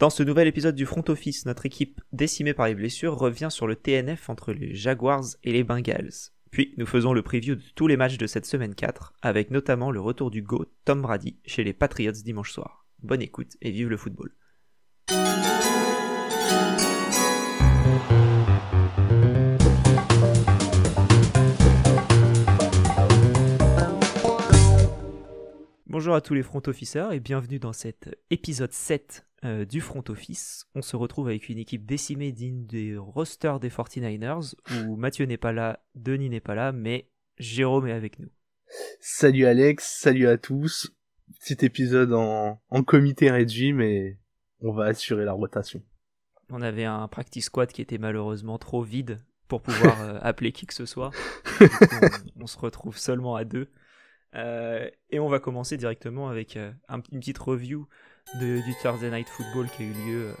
Dans ce nouvel épisode du Front Office, notre équipe décimée par les blessures revient sur le TNF entre les Jaguars et les Bengals. Puis nous faisons le preview de tous les matchs de cette semaine 4, avec notamment le retour du GO Tom Brady chez les Patriots dimanche soir. Bonne écoute et vive le football. Bonjour à tous les front officers et bienvenue dans cet épisode 7 euh, du front office. On se retrouve avec une équipe décimée digne des rosters des 49ers où Mathieu n'est pas là, Denis n'est pas là, mais Jérôme est avec nous. Salut Alex, salut à tous. Petit épisode en, en comité réduit, mais on va assurer la rotation. On avait un practice squad qui était malheureusement trop vide pour pouvoir euh, appeler qui que ce soit. on, on se retrouve seulement à deux. Euh, et on va commencer directement avec euh, un, une petite review de, du Thursday Night Football qui a eu lieu euh,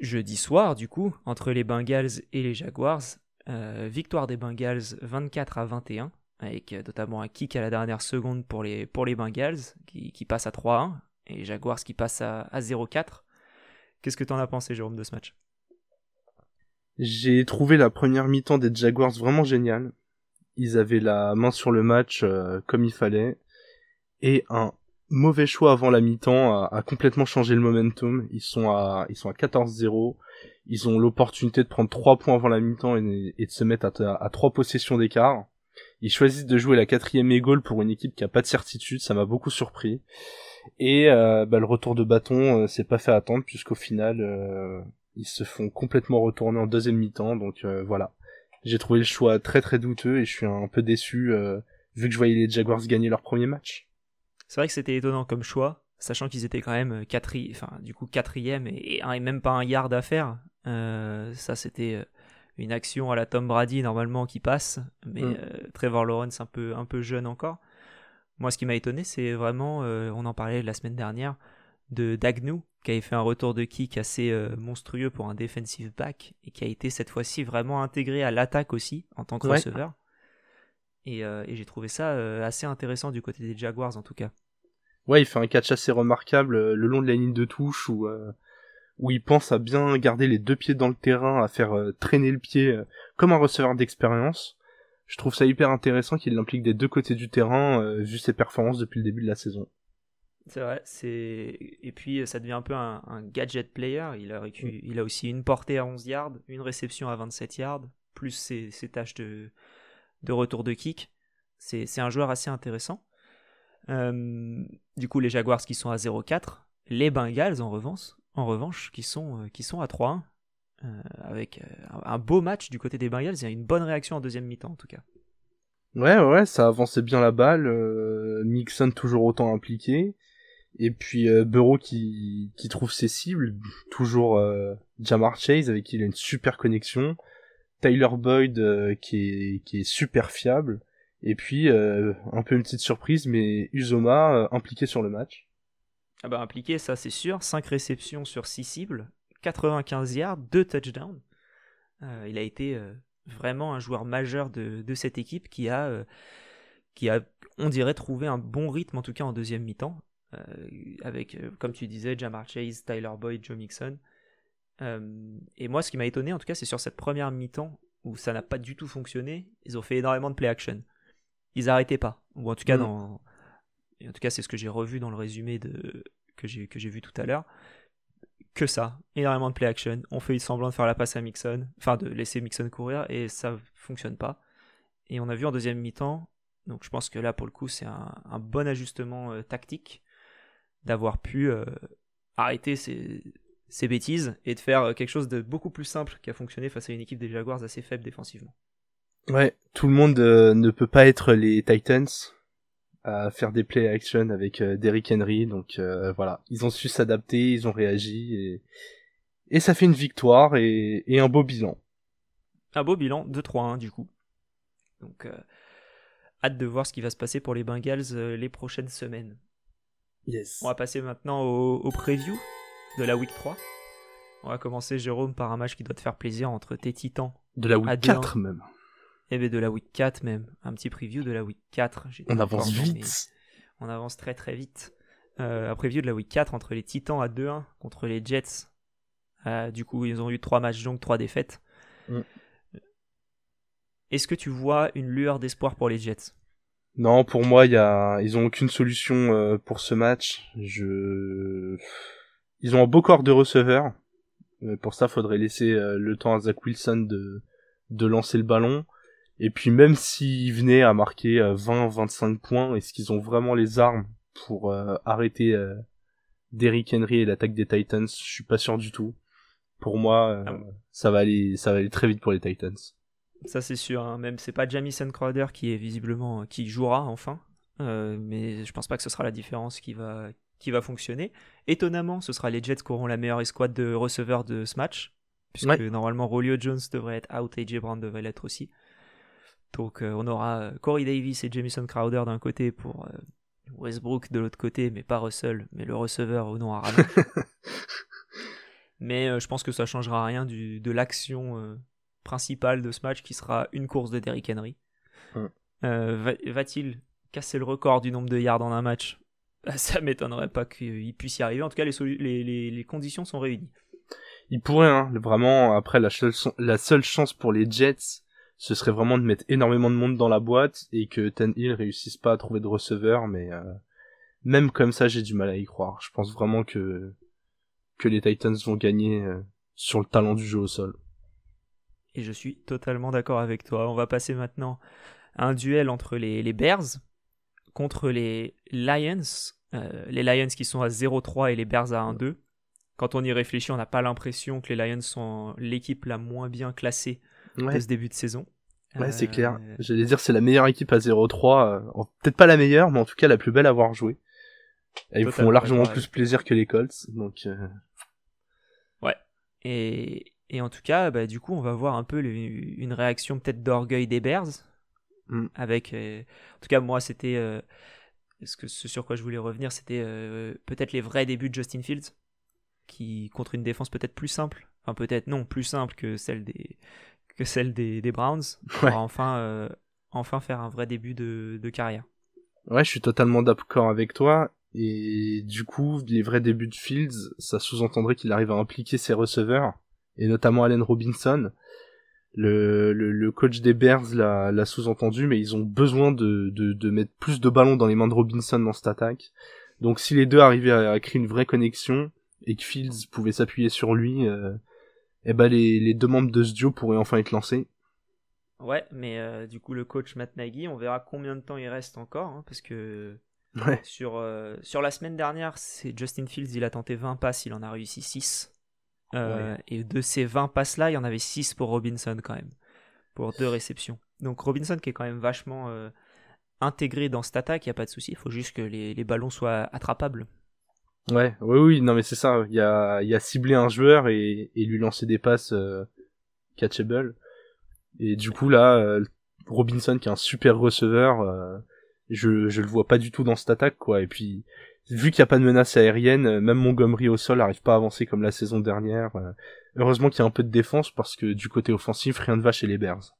jeudi soir, du coup, entre les Bengals et les Jaguars. victoire des Bengals 24 à 21, avec notamment un kick à la dernière seconde pour les, pour les Bengals, qui, qui passe à 3-1, et les Jaguars qui passent à, à 0-4. Qu'est-ce que tu en as pensé, Jérôme, de ce match? J'ai trouvé la première mi-temps des Jaguars vraiment géniale ils avaient la main sur le match euh, comme il fallait. Et un mauvais choix avant la mi-temps a, complètement changé le momentum. Ils sont à, ils sont à 14-0. Ils ont l'opportunité de prendre 3 points avant la mi-temps et, de se mettre à, à 3 possessions d'écart. Ils choisissent de jouer la quatrième égale pour une équipe qui a pas de certitude. Ça m'a beaucoup surpris. Et euh, bah, le retour de bâton euh, s'est pas fait attendre puisqu'au final euh, ils se font complètement retourner en deuxième mi-temps. Donc euh, voilà, j'ai trouvé le choix très très douteux et je suis un peu déçu euh, vu que je voyais les Jaguars gagner leur premier match. C'est vrai que c'était étonnant comme choix, sachant qu'ils étaient quand même quatri... enfin, du coup quatrième et, et, même pas un yard à faire. Euh, ça c'était euh, une action à la Tom Brady normalement qui passe, mais mm. euh, Trevor Lawrence un peu, un peu jeune encore. Moi ce qui m'a étonné c'est vraiment, euh, on en parlait la semaine dernière, de Dagnou qui avait fait un retour de kick assez euh, monstrueux pour un defensive back et qui a été cette fois-ci vraiment intégré à l'attaque aussi en tant que ouais. receveur. Et, euh, et j'ai trouvé ça euh, assez intéressant du côté des Jaguars en tout cas. Ouais, il fait un catch assez remarquable euh, le long de la ligne de touche où où il pense à bien garder les deux pieds dans le terrain, à faire traîner le pied comme un receveur d'expérience. Je trouve ça hyper intéressant qu'il l'implique des deux côtés du terrain vu ses performances depuis le début de la saison. C'est vrai, c'est et puis ça devient un peu un, un gadget player. Il a, récu... mm. il a aussi une portée à 11 yards, une réception à 27 yards, plus ses, ses tâches de, de retour de kick. C'est un joueur assez intéressant. Euh, du coup, les Jaguars qui sont à 0-4, les Bengals en revanche, en revanche qui sont, euh, à 3-1, euh, avec un beau match du côté des Bengals. A une bonne réaction en deuxième mi-temps en tout cas. Ouais, ouais, ça avançait bien la balle. Mixon toujours autant impliqué. Et puis Burrow qui, qui trouve ses cibles, toujours Jamar Chase avec qui il a une super connexion, Tyler Boyd euh, qui, est, super fiable, et puis euh, un peu une petite surprise, mais Uzoma euh, impliqué sur le match. Ah bah impliqué, ça c'est sûr, 5 réceptions sur 6 cibles, 95 yards, 2 touchdowns. il a été vraiment un joueur majeur de, de cette équipe qui a, qui a, on dirait, trouvé un bon rythme en tout cas en deuxième mi-temps avec, comme tu disais, Jamar Chase, Tyler Boyd, Joe Mixon. Et moi, ce qui m'a étonné, en tout cas, c'est sur cette première mi-temps où ça n'a pas du tout fonctionné. Ils ont fait énormément de play action. Ils arrêtaient pas. Ou en tout cas, mmh. dans... en tout cas, c'est ce que j'ai revu dans le résumé de... que j'ai vu tout à l'heure. Que ça, énormément de play action. On fait semblant de faire la passe à Mixon, enfin de laisser Mixon courir et ça fonctionne pas. Et on a vu en deuxième mi-temps, donc je pense que là pour le coup c'est un, un, bon ajustement euh, tactique d'avoir pu euh, arrêter ces, ces, bêtises et de faire quelque chose de beaucoup plus simple qui a fonctionné face à une équipe des Jaguars assez faible défensivement. Ouais, tout le monde euh, ne peut pas être les Titans à faire des play action avec euh, Derrick Henry, donc euh, voilà, ils ont su s'adapter, ils ont réagi et, et ça fait une victoire et, et un beau bilan. Un beau bilan, 2-3-1 du coup. Donc hâte de voir ce qui va se passer pour les Bengals les prochaines semaines. Yes. On va passer maintenant au, au, preview de la week 3. On va commencer, Jérôme, par un match qui doit te faire plaisir entre tes titans. De la week 4 même. Eh bien, de la week 4 même. Un petit preview de la week 4. On avance vite. On avance très très vite. euh, à preview de la week 4 entre les Titans à 2-1 contre les Jets. Euh, du coup, ils ont eu 3 matchs donc 3 défaites. Mm. Est-ce que tu vois une lueur d'espoir pour les Jets? Non, pour moi, y a... ils ont aucune solution euh, pour ce match. Je... Ils ont un beau corps de receveurs. Mais pour ça, faudrait laisser euh, le temps à Zach Wilson de, de lancer le ballon. Et puis même s'ils venaient à marquer 20-25 points, est-ce qu'ils ont vraiment les armes pour arrêter Derrick Henry et l'attaque des Titans? Je suis pas sûr du tout. Pour moi, Ah ça va aller, ça va aller très vite pour les Titans. Ça c'est sûr, hein. même c'est pas Jamison Crowder qui est visiblement qui jouera enfin, Euh, mais je pense pas que ce sera la différence qui va qui va fonctionner. Étonnamment, ce sera les Jets qui auront la meilleure escouade de receveurs de ce match, puisque Ouais. normalement Rolio Jones devrait être out et J. Brown devrait l'être aussi. Donc euh, on aura euh, Corey Davis et Jamison Crowder d'un côté pour euh, Westbrook de l'autre côté, mais pas Russell, mais le receveur au nom à mais euh, je pense que ça changera rien du, de l'action principale de ce match qui sera une course de Derrick Henry. Mm. Va- Va-t-il casser le record du nombre de yards en un match? Ça m'étonnerait pas qu'il puisse y arriver. En tout cas, les, solu- les, les- les conditions sont réunies. Il pourrait, hein, vraiment, après, la seule, la seule chance pour les Jets, ce serait vraiment de mettre énormément de monde dans la boîte et que Ten Hill réussisse pas à trouver de receveur, mais euh, même comme ça, j'ai du mal à y croire. Je pense vraiment que, que les Titans vont gagner euh, sur le talent du jeu au sol. Et je suis totalement d'accord avec toi. On va passer maintenant à un duel entre les, les Bears contre les Lions. Euh, les Lions qui sont à 0-3 et les Bears à 1-2. Quand on y réfléchit, on n'a pas l'impression que les Lions sont l'équipe la moins bien classée Ouais, de ce début de saison. ouais c'est Euh, clair. J'allais dire, c'est la meilleure équipe à 0-3. euh, Peut-être pas la meilleure, mais en tout cas la plus belle à avoir joué. Et ils me font largement plus plaisir que les Colts, donc... euh, Et, et en tout cas, bah, du coup, on va voir un peu une réaction peut-être d'orgueil des Bears. Mm. Avec, euh, en tout cas, moi, c'était. euh, ce, sur quoi je voulais revenir, c'était euh, peut-être les vrais débuts de Justin Fields, qui contre une défense peut-être plus simple. Enfin, peut-être non, plus simple que celle des, que celle des, des Browns. Pour Ouais. enfin, euh, enfin faire un vrai début de, de carrière. Ouais, je suis totalement d'accord avec toi. Et du coup, les vrais débuts de Fields, ça sous-entendrait qu'il arrive à impliquer ses receveurs, et notamment Allen Robinson. Le, le, le coach des Bears l'a sous-entendu, mais ils ont besoin de, de, de mettre plus de ballons dans les mains de Robinson dans cette attaque. Donc si les deux arrivaient à, à créer une vraie connexion, et que Fields pouvait s'appuyer sur lui, euh, eh ben les, les deux membres de ce duo pourraient enfin être lancés. Ouais, mais euh, du coup, le coach Matt Nagy, on verra combien de temps il reste encore, hein, parce que Ouais. Sur, euh, sur la semaine dernière, c'est Justin Fields, il a tenté 20 passes, il en a réussi 6. Euh, Et de ces 20 passes-là, il y en avait 6 pour Robinson quand même, pour deux réceptions. Donc Robinson qui est quand même vachement euh, intégré dans cette attaque, il n'y a pas de souci, il faut juste que les, les ballons soient attrapables. Ouais, oui, oui, non mais c'est ça. Il y a, y a ciblé un joueur et, et lui lancer des passes euh, catchable. Et du coup là, Robinson qui est un super receveur, je je le vois pas du tout dans cette attaque quoi. Et puis vu qu'il y a pas de menace aérienne, euh, même Montgomery au sol arrive pas à avancer comme la saison dernière. euh. heureusement qu'il y a un peu de défense parce que du côté offensif, rien ne va chez les Bears.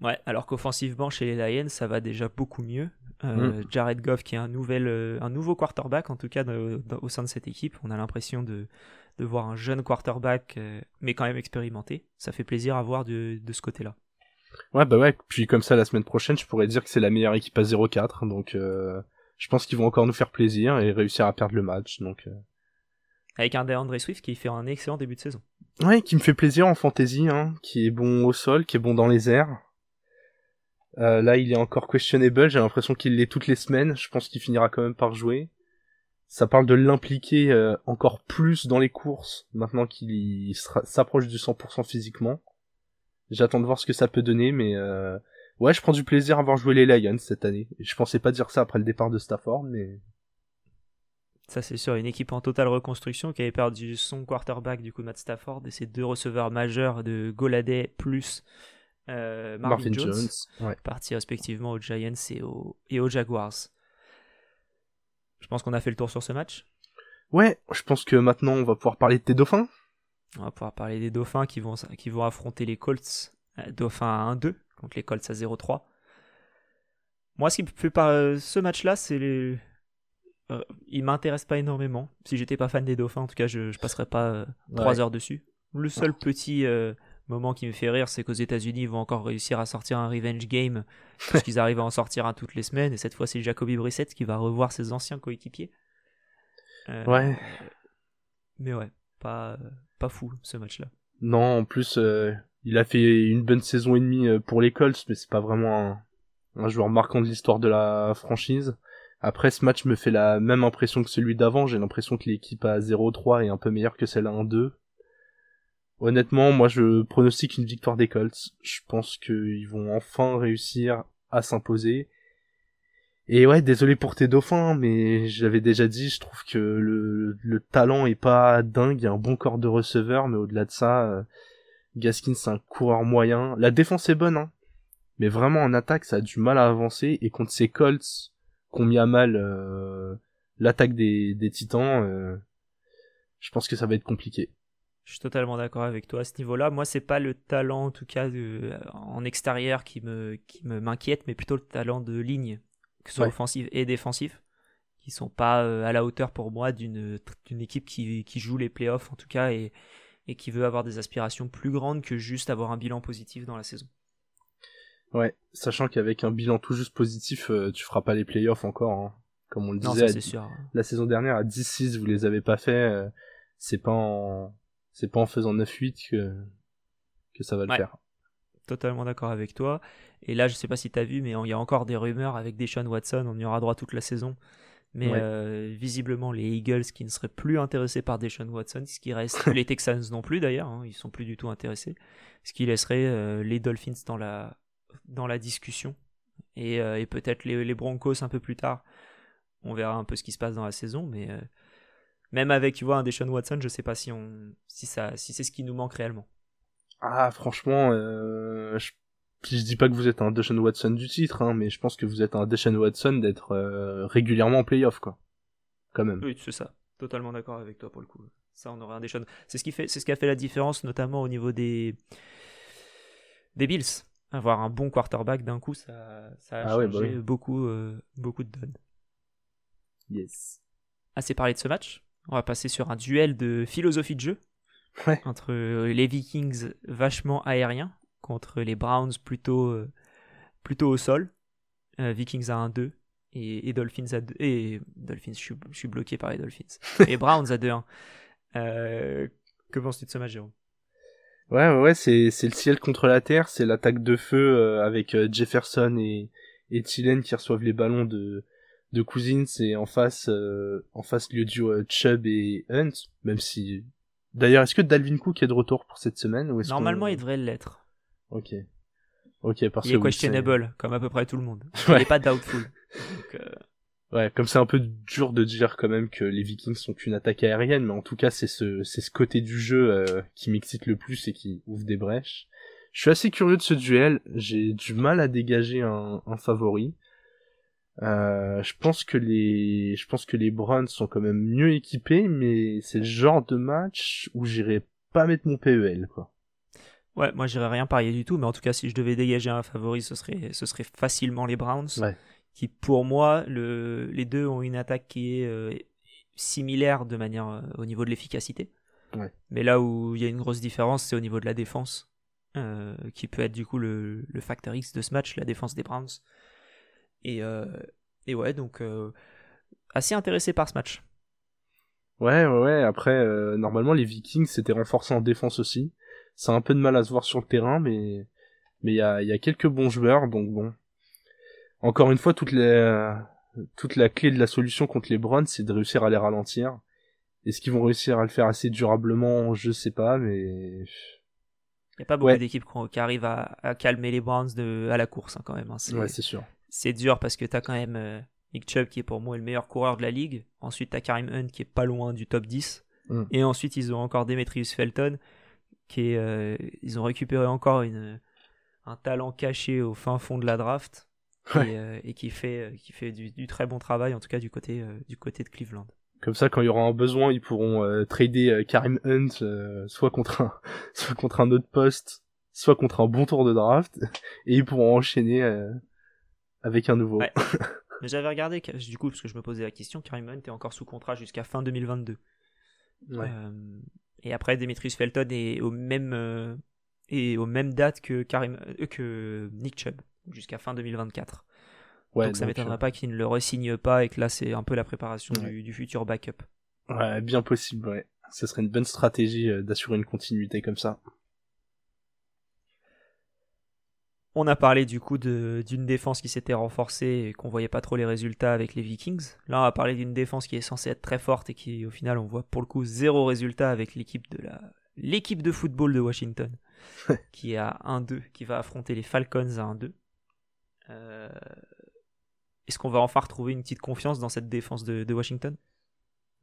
Ouais, alors qu'offensivement, chez les Lions, ça va déjà beaucoup mieux. Euh, Jared Goff, qui est un, nouvel, un nouveau quarterback, en tout cas, de- de- au sein de cette équipe. On a l'impression de, de voir un jeune quarterback, euh, mais quand même expérimenté. Ça fait plaisir à voir de, de ce côté-là. Ouais bah ouais. Puis comme ça la semaine prochaine, je pourrais dire que c'est la meilleure équipe à 0-4. Donc euh, je pense qu'ils vont encore nous faire plaisir et réussir à perdre le match. Donc euh, Avec un DeAndre Swift qui fait un excellent début de saison. Ouais, qui me fait plaisir en fantasy, hein, qui est bon au sol, qui est bon dans les airs. Euh, là, il est encore questionable, j'ai l'impression qu'il l'est toutes les semaines, je pense qu'il finira quand même par jouer. Ça parle de l'impliquer euh, encore plus dans les courses, maintenant qu'il s'approche du 100% physiquement. J'attends de voir ce que ça peut donner, mais euh, ouais, je prends du plaisir à voir jouer les Lions cette année. Je pensais pas dire ça après le départ de Stafford, mais Ça, c'est sûr, une équipe en totale reconstruction qui avait perdu son quarterback, du coup, Matt Stafford, et ses deux receveurs majeurs de Goladay plus euh, Marvin, Marvin Jones, Jones, ouais. partis respectivement aux Giants et aux, et aux Jaguars. Je pense qu'on a fait le tour sur ce match. Ouais, je pense que maintenant on va pouvoir parler de tes dauphins. On va pouvoir parler des Dauphins qui vont, qui vont affronter les Colts. euh, Dauphins à 1-2 contre les Colts à 0-3. Moi, ce qui me fait par ce match-là, c'est les- il m'intéresse pas énormément. Si j'étais pas fan des Dauphins, en tout cas, je, je passerais pas trois heures dessus. Le seul petit moment qui me fait rire, c'est qu'aux États-Unis, ils vont encore réussir à sortir un revenge game, parce qu'ils arrivent à en sortir un toutes les semaines. Et cette fois, c'est Jacoby Brissett qui va revoir ses anciens coéquipiers. Euh, ouais. Mais ouais, pas, pas fou ce match-là. Non, en plus, euh, il a fait une bonne saison et demie euh, pour les Colts, mais c'est pas vraiment un, joueur marquant de l'histoire de la franchise. Après, ce match me fait la même impression que celui d'avant. J'ai l'impression que l'équipe à 0-3 est un peu meilleure que celle à 1-2. Honnêtement, moi je pronostique une victoire des Colts. Je pense qu'ils vont enfin réussir à s'imposer. Et ouais, désolé pour tes dauphins, mais j'avais déjà dit, je trouve que le, le talent est pas dingue, il y a un bon corps de receveur, mais au-delà de ça, euh, Gaskin c'est un coureur moyen. La défense est bonne, hein, mais vraiment en attaque ça a du mal à avancer, et contre ces Colts qu'on mis à mal euh, l'attaque des, des Titans, euh, je pense que ça va être compliqué. Je suis totalement d'accord avec toi à ce niveau-là. Moi, c'est pas le talent, en tout cas, de, en extérieur qui me qui me m'inquiète, mais plutôt le talent de ligne, que ce soit offensif et défensif, qui sont pas euh, à la hauteur pour moi d'une d'une équipe qui, qui joue les playoffs, en tout cas, et, et qui veut avoir des aspirations plus grandes que juste avoir un bilan positif dans la saison. Ouais, sachant qu'avec un bilan tout juste positif, euh, tu feras pas les playoffs encore. Hein. Comme on le disait, non, sûr. la saison dernière à 10-6, vous les avez pas fait. Euh, c'est pas en c'est pas en faisant 9-8 que, que ça va le faire. Totalement d'accord avec toi. Et là, je sais pas si tu as vu, mais il y a encore des rumeurs avec Deshaun Watson. On y aura droit toute la saison. Mais euh, visiblement, les Eagles qui ne seraient plus intéressés par Deshaun Watson, ce qui reste les Texans non plus d'ailleurs, hein, ils sont plus du tout intéressés, ce qui laisserait euh, les Dolphins dans la, dans la discussion et, euh, et peut-être les, les, Broncos un peu plus tard. On verra un peu ce qui se passe dans la saison, mais même avec, tu vois, un Deshaun Watson, je sais pas si on, si ça, si c'est ce qui nous manque réellement. Ah, franchement, euh, je, je dis pas que vous êtes un Deshaun Watson du titre, hein, mais je pense que vous êtes un Deshaun Watson d'être euh, régulièrement en playoff, quoi. Quand même. Oui, c'est ça. Totalement d'accord avec toi pour le coup. Ça, on aurait un Deshaun. C'est ce qui fait, c'est ce qui a fait la différence, notamment au niveau des des Bills. Avoir un bon quarterback d'un coup, ça, ça a ah changé bah beaucoup, euh, beaucoup de donnes. Yes. Assez parlé de ce match. On va passer sur un duel de philosophie de jeu entre euh, les Vikings vachement aériens contre les Browns plutôt, euh, plutôt au sol. Euh, Vikings à 1-2 et, Dolphins à 2 et Dolphins, je suis, bloqué par les Dolphins. et Browns à 2-1. que penses-tu de ce match, Jérôme? Ouais, ouais, c'est, c'est le ciel contre la terre, c'est l'attaque de feu avec Jefferson et, et Thielen qui reçoivent les ballons de, de Cousins et en face euh, en face le duo euh, Chubb et Hunt même si d'ailleurs est-ce que Dalvin Cook est de retour pour cette semaine ou normalement il devrait l'être ok. Ok parce il est questionable comme à peu près tout le monde. Il est pas doubtful. Euh, ouais comme c'est un peu dur de dire quand même que les Vikings sont qu'une attaque aérienne mais en tout cas c'est ce c'est ce côté du jeu qui m'excite le plus et qui ouvre des brèches. Je suis assez curieux de ce duel. J'ai du mal à dégager un, un favori. Euh, je pense que les, je pense que les Browns sont quand même mieux équipés, mais c'est le genre de match où j'irai pas mettre mon PEL, quoi. Ouais, moi j'irais rien parier du tout, mais en tout cas, si je devais dégager un favori, ce serait, ce serait facilement les Browns. Qui, pour moi, le, les deux ont une attaque qui est euh, similaire de manière euh, au niveau de l'efficacité. Mais là où il y a une grosse différence, c'est au niveau de la défense, qui peut être du coup le, le facteur X de ce match, la défense des Browns. Et, euh, et ouais, donc euh, assez intéressé par ce match. Ouais, ouais, ouais. Après, euh, normalement, les Vikings s'étaient renforcés en défense aussi. Ça a un peu de mal à se voir sur le terrain, mais mais il y a, y a quelques bons joueurs, donc bon. Encore une fois, toute, les, toute la clé de la solution contre les Browns, c'est de réussir à les ralentir. Est-ce qu'ils vont réussir à le faire assez durablement? Je sais pas, mais... Il n'y a pas beaucoup d'équipes qui arrivent à, à, calmer les Browns de, à la course, hein, quand même. Hein. Ouais, c'est sûr c'est dur parce que tu as quand même euh, Nick Chubb qui est pour moi le meilleur coureur de la ligue. Ensuite, tu as Karim Hunt qui est pas loin du top 10. Mm. Et ensuite, ils ont encore Demetrius Felton qui est, euh, ils ont récupéré encore une, un talent caché au fin fond de la draft et, euh, qui fait, qui fait du, très bon travail, en tout cas du côté, du côté de Cleveland. Comme ça, quand il y aura un besoin, ils pourront trader Karim Hunt soit contre un, soit contre un autre poste, soit contre un bon tour de draft, et ils pourront enchaîner avec un nouveau. Mais j'avais regardé, du coup, parce que je me posais la question, Karim Hunt est encore sous contrat jusqu'à fin 2022. Euh, et après, Demetrius Felton est au même, et aux mêmes dates que, Karim, que Nick Chubb, jusqu'à fin 2024. donc ça m'étonnerait pas qu'il ne le resigne pas et que là, c'est un peu la préparation du, du, futur backup. Ouais, bien possible, ouais. Ce serait une bonne stratégie d'assurer une continuité comme ça. On a parlé du coup d'une défense qui s'était renforcée et qu'on voyait pas trop les résultats avec les Vikings. Là, on va parler d'une défense qui est censée être très forte et qui, au final, on voit pour le coup zéro résultat avec l'équipe de la l'équipe de football de Washington, qui est à 1-2, qui va affronter les Falcons à 1-2. Euh, est-ce qu'on va enfin retrouver une petite confiance dans cette défense de, Washington?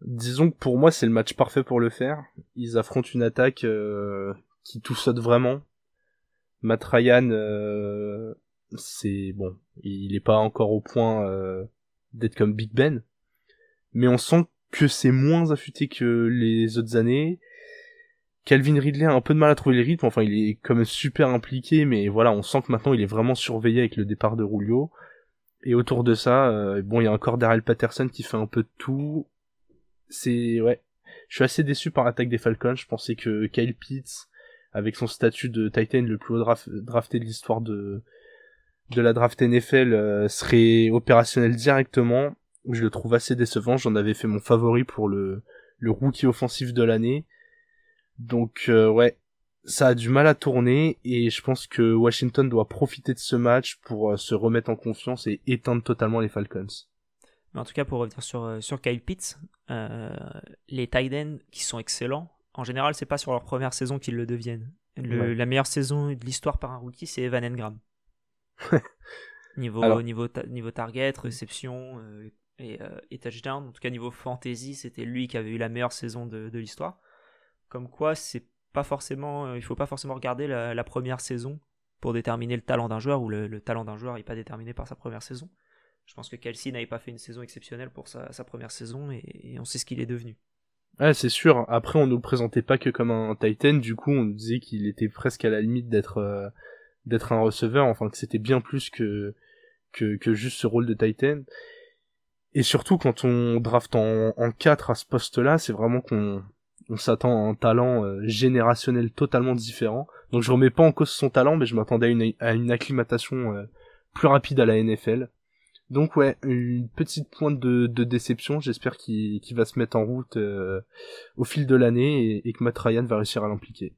Disons que pour moi, c'est le match parfait pour le faire. Ils affrontent une attaque euh, qui tout saute vraiment Matt Ryan, euh, c'est bon, il est pas encore au point euh, d'être comme Big Ben, mais on sent que c'est moins affûté que les autres années. Calvin Ridley a un peu de mal à trouver les rythmes, enfin il est quand même super impliqué, mais voilà, on sent que maintenant il est vraiment surveillé avec le départ de Rulio. Et autour de ça, euh, bon, il y a encore Daryl Patterson qui fait un peu de tout. C'est ouais, je suis assez déçu par l'attaque des Falcons. Je pensais que Kyle Pitts, avec son statut de Titan le plus haut drafté de l'histoire de de la draft NFL euh, serait opérationnel directement. Je le trouve assez décevant. J'en avais fait mon favori pour le le rookie offensif de l'année. Donc euh, ouais, ça a du mal à tourner et je pense que Washington doit profiter de ce match pour euh, se remettre en confiance et éteindre totalement les Falcons. Mais en tout cas, pour revenir sur, sur Kyle Pitts, les Titans qui sont excellents, en général, c'est pas sur leur première saison qu'ils le deviennent. La meilleure saison de l'histoire par un rookie, c'est Evan Engram. niveau, niveau, niveau target, réception euh, euh, et, touchdown, en tout cas niveau fantasy, c'était lui qui avait eu la meilleure saison de, l'histoire. Comme quoi, c'est pas forcément, euh, il faut pas forcément regarder la, première saison pour déterminer le talent d'un joueur ou le, talent d'un joueur n'est pas déterminé par sa première saison. Je pense que Kelsey n'avait pas fait une saison exceptionnelle pour sa, première saison et on sait ce qu'il est devenu. Ouais, c'est sûr. Après, on nous le présentait pas que comme un Titan. Du coup, on nous disait qu'il était presque à la limite d'être euh, d'être un receveur. Enfin, que c'était bien plus que, que que juste ce rôle de Titan. Et surtout, quand on draft en, en 4 à ce poste-là, c'est vraiment qu'on on s'attend à un talent euh, générationnel totalement différent. Donc, je remets pas en cause son talent, mais je m'attendais à une, à une acclimatation euh, plus rapide à la NFL. Donc ouais, une petite pointe de, déception. J'espère qu'il va se mettre en route euh, au fil de l'année et, que Matt Ryan va réussir à l'impliquer.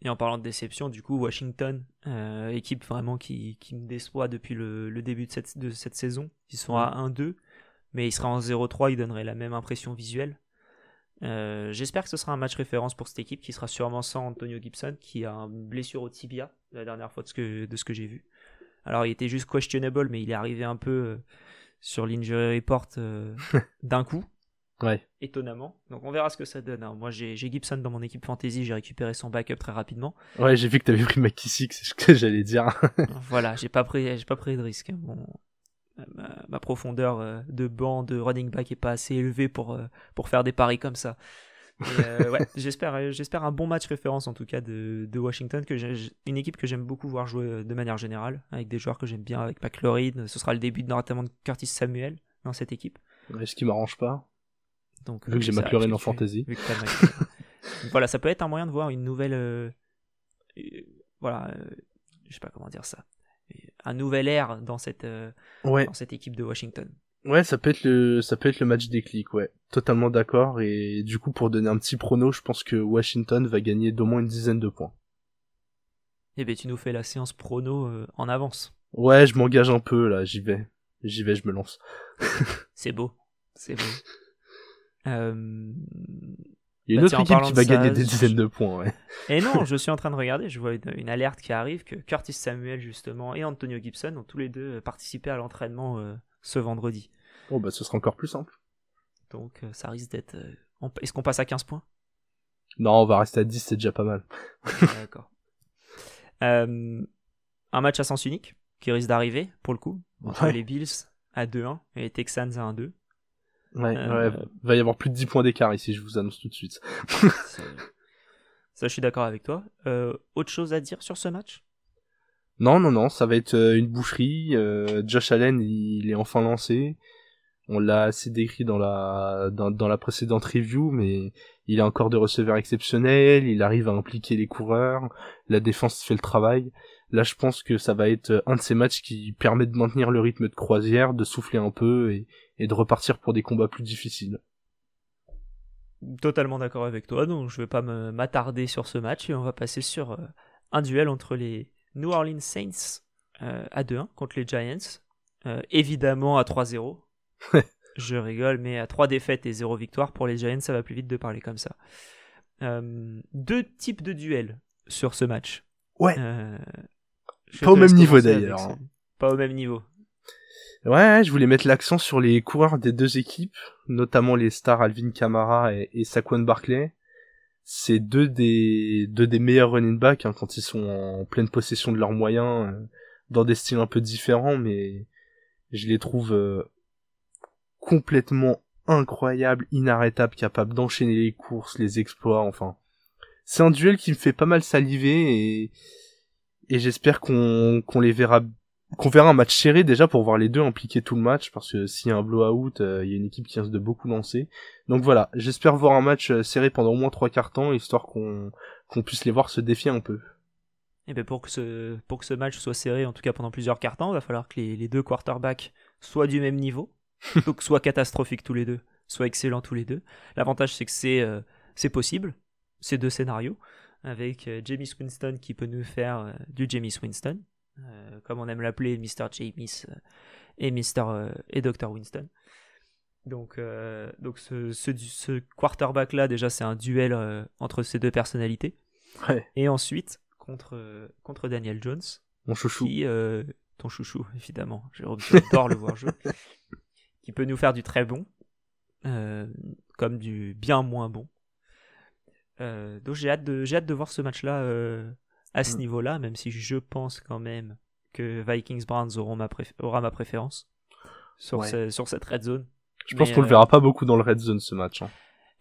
Et en parlant de déception, du coup, Washington, euh, équipe vraiment qui, me déçoit depuis le, début de cette, de cette saison. Ils sont à 1-2, mais ils seraient en 0-3, ils donneraient la même impression visuelle. Euh, j'espère que ce sera un match référence pour cette équipe qui sera sûrement sans Antonio Gibson qui a une blessure au tibia la dernière fois de ce que j'ai vu. Alors il était juste questionable, mais il est arrivé un peu euh, sur l'injury report euh, d'un coup. Ouais. Étonnamment. Donc on verra ce que ça donne. Hein. Moi j'ai Gibson dans mon équipe fantasy, j'ai récupéré son backup très rapidement. Ouais, j'ai vu que t'avais pris McKissick, c'est ce que j'allais dire. voilà, j'ai pas pris, j'ai pas pris de risque. Bon, ma, profondeur euh, de banc de running back est pas assez élevée pour pour faire des paris comme ça. Euh, ouais, j'espère, euh, j'espère un bon match référence en tout cas de, de Washington, que une équipe que j'aime beaucoup voir jouer euh, de manière générale, avec des joueurs que j'aime bien, avec McLaurin. Ce sera le début notamment de Curtis Samuel dans cette équipe. ce qui m'arrange pas. Donc, vu que j'ai McLaurin en fantasy. voilà, ça peut être un moyen de voir une nouvelle. voilà, je sais pas comment dire ça. Un nouvel air dans cette, dans cette équipe de Washington. Ouais, ça peut être le, ça peut être le match déclic, ouais. Totalement d'accord. Et du coup, pour donner un petit prono, je pense que Washington va gagner d'au moins une dizaine de points. Eh ben, tu nous fais la séance prono euh, en avance. Ouais, je m'engage un peu, là, j'y vais. J'y vais, je me lance. c'est beau. C'est beau. Euh... Il y a une bah, autre équipe qui va gagner des dizaines de points, ouais. Et non, je suis en train de regarder, je vois une, alerte qui arrive que Curtis Samuel, justement, et Antonio Gibson ont tous les deux participé à l'entraînement euh, ce vendredi. Oh bah ce sera encore plus simple. Donc euh, ça risque d'être... Euh, est-ce qu'on passe à 15 points? Non, on va rester à 10, c'est déjà pas mal. D'accord. Euh, un match à sens unique qui risque d'arriver pour le coup. Entre les Bills à 2-1 et les Texans à 1-2. Ouais, ouais, va y avoir plus de 10 points d'écart ici, je vous annonce tout de suite. ça, je suis d'accord avec toi. autre chose à dire sur ce match? Non, non, non, ça va être euh, une boucherie. Euh, Josh Allen, il, est enfin lancé. On l'a assez décrit dans la précédente review, mais il a encore de receveurs exceptionnels. Il arrive à impliquer les coureurs. La défense fait le travail. Là, je pense que ça va être un de ces matchs qui permet de maintenir le rythme de croisière, de souffler un peu et, de repartir pour des combats plus difficiles. Totalement d'accord avec toi, donc je vais pas m'attarder sur ce match et on va passer sur euh, un duel entre les New Orleans Saints euh, à 2-1 contre les Giants, euh, évidemment à 3-0. je rigole, mais à 3 défaites et 0 victoire pour les Giants, ça va plus vite de parler comme ça. deux types de duels sur ce match. Ouais. pas au même niveau d'ailleurs. Hein. Pas au même niveau. Ouais, je voulais mettre l'accent sur les coureurs des deux équipes, notamment les stars Alvin Kamara et, et Saquon Barkley. C'est deux des deux des meilleurs running backs hein, quand ils sont en pleine possession de leurs moyens, euh, dans des styles un peu différents, mais je les trouve euh, complètement incroyables, inarrêtables, capables d'enchaîner les courses, les exploits, enfin. C'est un duel qui me fait pas mal saliver et et j'espère qu'on qu'on les verra qu'on verra un match serré déjà pour voir les deux impliquer tout le match parce que s'il y a un blowout, euh, il y a une équipe qui risque de beaucoup lancer. Donc voilà, j'espère voir un match euh, serré pendant au moins trois quarts temps histoire qu'on qu'on puisse les voir se défier un peu. Et eh ben pour que ce pour que ce match soit serré en tout cas pendant plusieurs quarts temps, il va falloir que les, les deux quarterbacks soient du même niveau, donc soit catastrophiques tous les deux, soit excellents tous les deux. L'avantage c'est que c'est euh, c'est possible, ces deux scénarios avec James Winston qui peut nous faire du James Winston euh, comme on aime l'appeler, Mr. James euh, et Mr. Euh, et Dr. Winston. Donc, donc ce, ce, quarterback là, déjà, c'est un duel entre ces deux personnalités. Et ensuite, contre, contre Daniel Jones. Mon chouchou. ton chouchou, évidemment. J'adore le voir jouer. Qui peut nous faire du très bon, comme du bien moins bon. donc j'ai hâte, de, hâte de voir ce match-là à ce mm. niveau-là, même si je pense quand même que Vikings Browns auront ma aura ma préférence sur, sur cette red zone. Je pense qu'on le verra pas beaucoup dans le red zone ce match. Hein.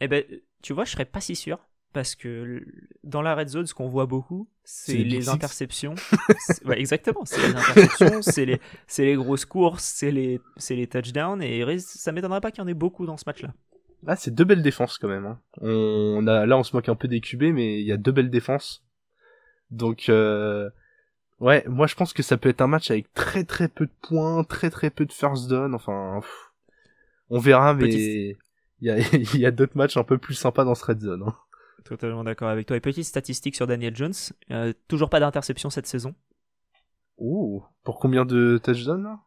Eh ben, tu vois, je serais pas si sûr parce que dans la red zone, ce qu'on voit beaucoup, c'est les interceptions. ouais, exactement, c'est les interceptions, c'est les, les grosses courses, c'est les, les touchdowns, et ça m'étonnerait pas qu'il y en ait beaucoup dans ce match-là. Ah, c'est deux belles défenses quand même. Hein. On a, là, on se moque un peu des QB, mais il y a deux belles défenses. Donc euh, ouais, moi je pense que ça peut être un match avec très très peu de points, très très peu de first down. Enfin, on verra, mais il y a, y a d'autres matchs un peu plus sympas dans ce red zone. Hein. Totalement d'accord avec toi. Et petite statistique sur Daniel Jones, euh, toujours pas d'interception cette saison. Ouh, pour combien de touchdowns là?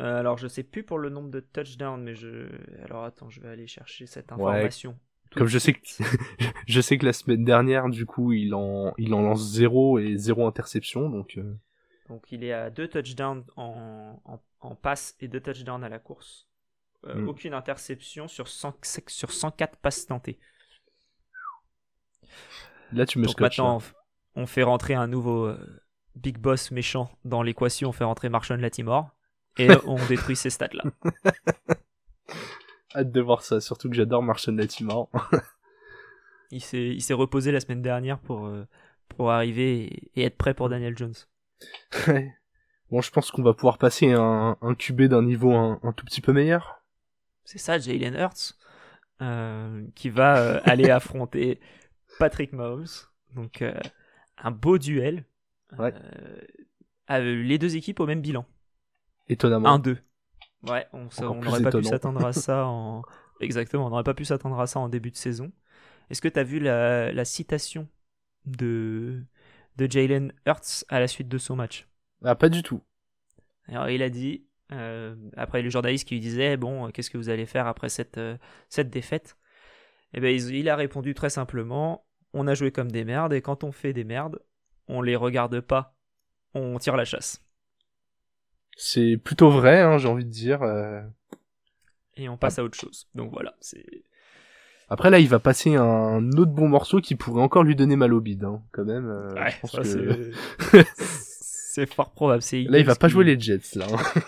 Euh, alors je sais plus pour le nombre de touchdowns, mais je. Alors attends, je vais aller chercher cette information. Comme je sais que je sais que la semaine dernière, du coup, il en il en lance zéro et zéro interception, donc. Euh. Donc il est à deux touchdowns en, en, passe et deux touchdowns à la course. Euh, mm. Aucune interception sur 100, sur 104 passes tentées. Là, tu me Donc maintenant, on fait rentrer un nouveau euh, big boss méchant dans l'équation. On fait rentrer Marshall Latimore et on détruit ces stats là. Hâte de voir ça, surtout que j'adore Marshall Latimore. il s'est il s'est reposé la semaine dernière pour euh, pour arriver et, être prêt pour Daniel Jones. Bon, je pense qu'on va pouvoir passer un, un QB d'un niveau un, tout petit peu meilleur. C'est ça, Jalen Hurts, euh, qui va euh, aller affronter Patrick Mahomes. Donc, un beau duel. Ouais. les deux équipes au même bilan. Étonnamment. 1-2. Ouais, on n'aurait pas pu s'attendre à ça en. Exactement, on n'aurait pas pu s'attendre à ça en début de saison. Est-ce que tu as vu la, la, citation de, de Jalen Hurts à la suite de son match? Ah, pas du tout. Alors, il a dit, euh, après le journaliste qui lui disait Bon, qu'est-ce que vous allez faire après cette, euh, cette défaite? Eh bien, il, il, a répondu très simplement On a joué comme des merdes, et quand on fait des merdes, on les regarde pas, on tire la chasse. C'est plutôt vrai, hein, j'ai envie de dire. Euh. Et on passe à autre chose. Donc voilà, c'est. Après là, il va passer un autre bon morceau qui pourrait encore lui donner mal au bide, hein, quand même. Euh, ouais, c'est fort probable. Là, il va pas jouer les Jets, là. Hein.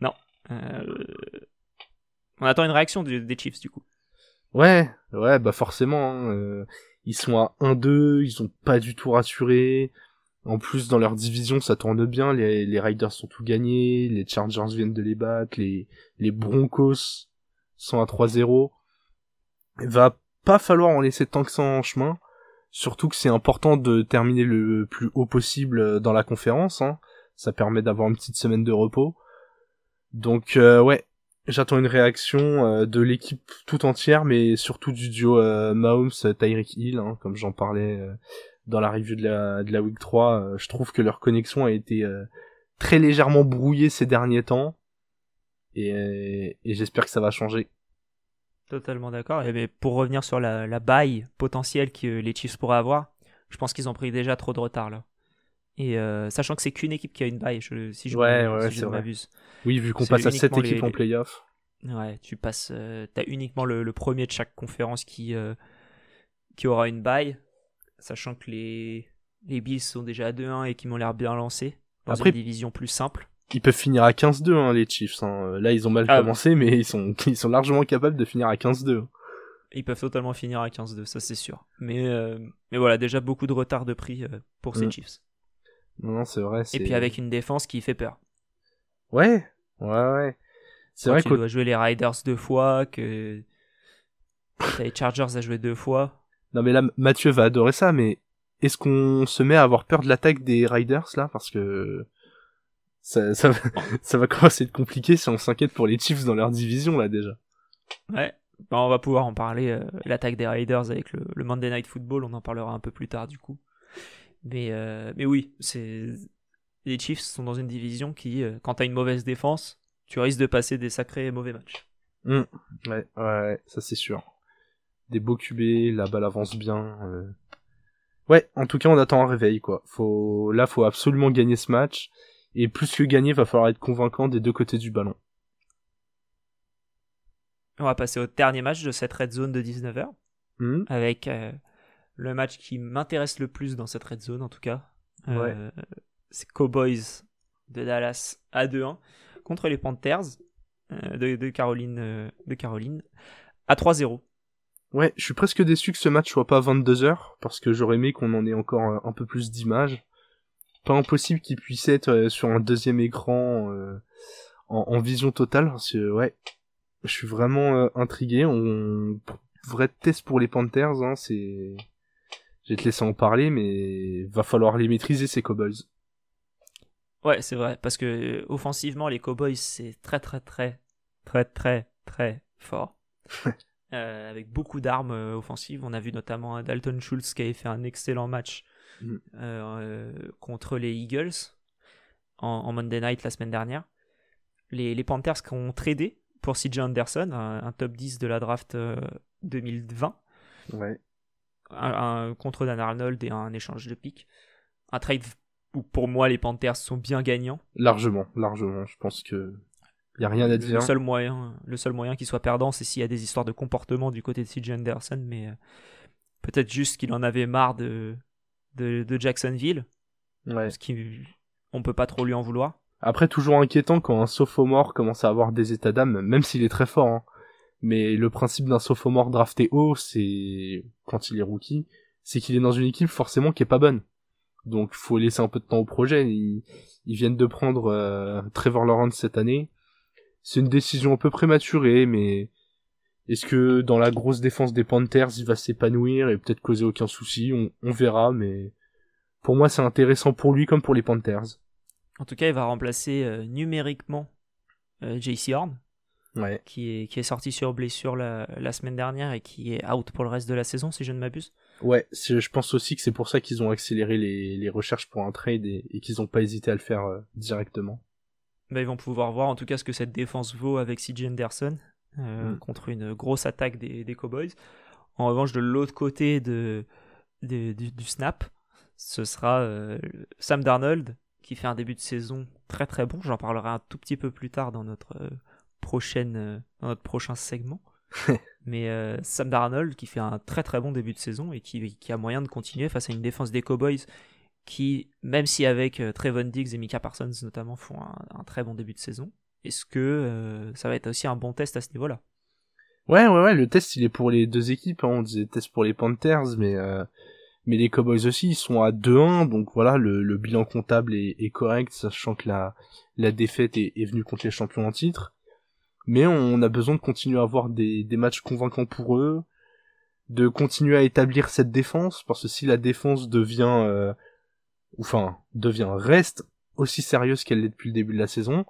non. Euh... On attend une réaction des Chiefs, du coup. Ouais, ouais, bah forcément. Hein, ils sont à 1-2, ils sont pas du tout rassurés. En plus, dans leur division, ça tourne bien. Les, Riders sont tout gagnés. Les Chargers viennent de les battre. Les, les Broncos sont à 3-0. Il va pas falloir en laisser tant que ça en chemin. Surtout que c'est important de terminer le plus haut possible dans la conférence. Hein. Ça permet d'avoir une petite semaine de repos. Donc euh, ouais, j'attends une réaction euh, de l'équipe tout entière, mais surtout du duo euh, Mahomes-Tyreek Hill, hein, comme j'en parlais euh, dans la review de la, de la Week 3. je trouve que leur connexion a été très légèrement brouillée ces derniers temps. Et, et j'espère que ça va changer. Totalement d'accord. Et pour revenir sur la, la baille potentielle que les Chiefs pourraient avoir, je pense qu'ils ont pris déjà trop de retard là. Et euh, sachant que c'est qu'une équipe qui a une baille, si je, ouais, ouais, si m'abuse. Oui, vu qu'on passe à 7 équipes en playoff. Ouais, tu passes. Euh, t'as uniquement le, premier de chaque conférence qui, euh, qui aura une baille. Sachant que les, les Bills sont déjà à 2-1 et qui m'ont l'air bien lancés. Dans Après, une division plus simple. Ils peuvent finir à 15-2, hein, les Chiefs. Hein. Là, ils ont mal ah, commencé, mais ils sont, ils sont largement capables de finir à 15-2. Ils peuvent totalement finir à 15-2, ça c'est sûr. Mais, mais voilà, déjà beaucoup de retard de prix pour ces mm. Chiefs. Non, c'est vrai. Et puis avec une défense qui fait peur. Ouais, ouais, ouais. C'est vrai que tu dois jouer les Riders deux fois, que t'as les Chargers à jouer deux fois. Non mais là, Mathieu va adorer ça, mais est-ce qu'on se met à avoir peur de l'attaque des Riders là? Parce que ça, ça, va, ça va commencer à être compliqué si on s'inquiète pour les Chiefs dans leur division là déjà. Ouais, bah, on va pouvoir en parler, euh, l'attaque des Riders avec le, le Monday Night Football, on en parlera un peu plus tard du coup. Mais, euh, mais oui, c'est les Chiefs sont dans une division qui, euh, quand t'as une mauvaise défense, tu risques de passer des sacrés mauvais matchs. Mmh. Ouais, ouais, ça c'est sûr. Des beaux QB, la balle avance bien. Euh. Ouais, en tout cas, on attend un réveil, quoi. Faut, là, faut absolument gagner ce match. Et plus que gagner, va falloir être convaincant des deux côtés du ballon. On va passer au dernier match de cette red zone de 19h. Mmh. Avec le match qui m'intéresse le plus dans cette red zone en tout cas. Euh, c'est Cowboys de Dallas à 2-1 contre les Panthers euh, de, Caroline, euh, de Caroline à 3-0. Ouais, je suis presque déçu que ce match soit pas 22h parce que j'aurais aimé qu'on en ait encore un, peu plus d'images. Pas impossible qu'il puisse être sur un deuxième écran en, vision totale parce que ouais, je suis vraiment intrigué. On vrai test pour les Panthers, hein, c'est je vais te laisser en parler, mais va falloir les maîtriser ces Cowboys. Ouais, c'est vrai, parce que offensivement, les Cowboys, c'est très très très très très très fort. Euh, avec beaucoup d'armes euh, offensives. On a vu notamment Dalton Schultz qui avait fait un excellent match mm. euh, contre les Eagles en, Monday Night la semaine dernière. Les, les Panthers qui ont tradé pour CJ Anderson, un, top 10 de la draft 2020. Euh, ouais un, contre Dan Arnold et un échange de piques. Un trade où pour moi les Panthers sont bien gagnants. Largement, largement. Je pense que y a rien à dire. Le seul moyen, le seul moyen qu'il soit perdant, c'est s'il y a des histoires de comportement du côté de CJ Anderson, mais euh, peut-être juste qu'il en avait marre de, de, Jacksonville. Ouais. Ce qui, on peut pas trop lui en vouloir. Après, toujours inquiétant quand un sophomore commence à avoir des états d'âme, même s'il est très fort. Hein. Mais le principe d'un sophomore drafté haut, c'est quand il est rookie, c'est qu'il est dans une équipe forcément qui est pas bonne. Donc faut laisser un peu de temps au projet. Ils, viennent de prendre euh, Trevor Lawrence cette année. C'est une décision un peu prématurée, mais est-ce que dans la grosse défense des Panthers, il va s'épanouir et peut-être causer aucun souci? On, on verra, mais pour moi c'est intéressant pour lui comme pour les Panthers. En tout cas, il va remplacer euh, numériquement euh, JC Horn, qui, est, qui est sorti sur blessure la, la, semaine dernière et qui est out pour le reste de la saison, si je ne m'abuse. Ouais, je pense aussi que c'est pour ça qu'ils ont accéléré les, les, recherches pour un trade et, qu'ils n'ont pas hésité à le faire euh, directement. Bah, ils vont pouvoir voir en tout cas ce que cette défense vaut avec CJ Anderson euh, mm. contre une grosse attaque des, des, Cowboys. En revanche, de l'autre côté de, du, snap, ce sera euh, Sam Darnold qui fait un début de saison très très bon. J'en parlerai un tout petit peu plus tard dans notre prochaine, euh, dans notre prochain segment. Mais euh, Sam Darnold qui fait un très très bon début de saison et qui, qui, a moyen de continuer face à une défense des Cowboys qui, même si avec euh, Trevon Diggs et Mika Parsons notamment font un, très bon début de saison, est-ce que ça va être aussi un bon test à ce niveau-là? Ouais, ouais, ouais, le test il est pour les deux équipes. Hein. On disait test pour les Panthers, mais Mais les Cowboys aussi, ils sont à 2-1, donc voilà, le, bilan comptable est, correct, sachant que la, la défaite est, venue contre les champions en titre. Mais on, a besoin de continuer à avoir des, des matchs convaincants pour eux, de continuer à établir cette défense, parce que si la défense devient, euh, enfin, devient, reste aussi sérieuse qu'elle l'est depuis le début de la saison,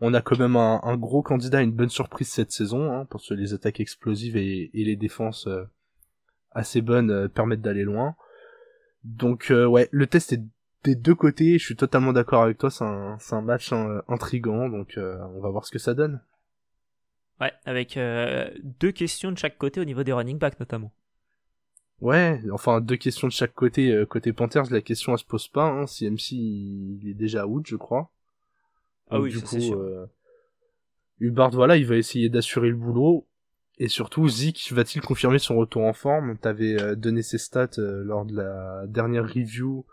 on a quand même un, gros candidat une bonne surprise cette saison, hein, parce que les attaques explosives et, les défenses euh, assez bonnes euh, permettent d'aller loin. Donc euh, ouais, le test est des deux côtés, je suis totalement d'accord avec toi, c'est un, un match hein, intrigant, donc on va voir ce que ça donne. Ouais, avec deux questions de chaque côté au niveau des running backs notamment. Ouais, enfin deux questions de chaque côté. côté Panthers, la question elle se pose pas. Hein, si MC il est déjà out, je crois. Ah oui, du coup, euh, Hubbard, voilà, il va essayer d'assurer le boulot. Et surtout, Zik va-t-il confirmer son retour en forme? T'avais euh, donné ses stats euh, lors de la dernière review.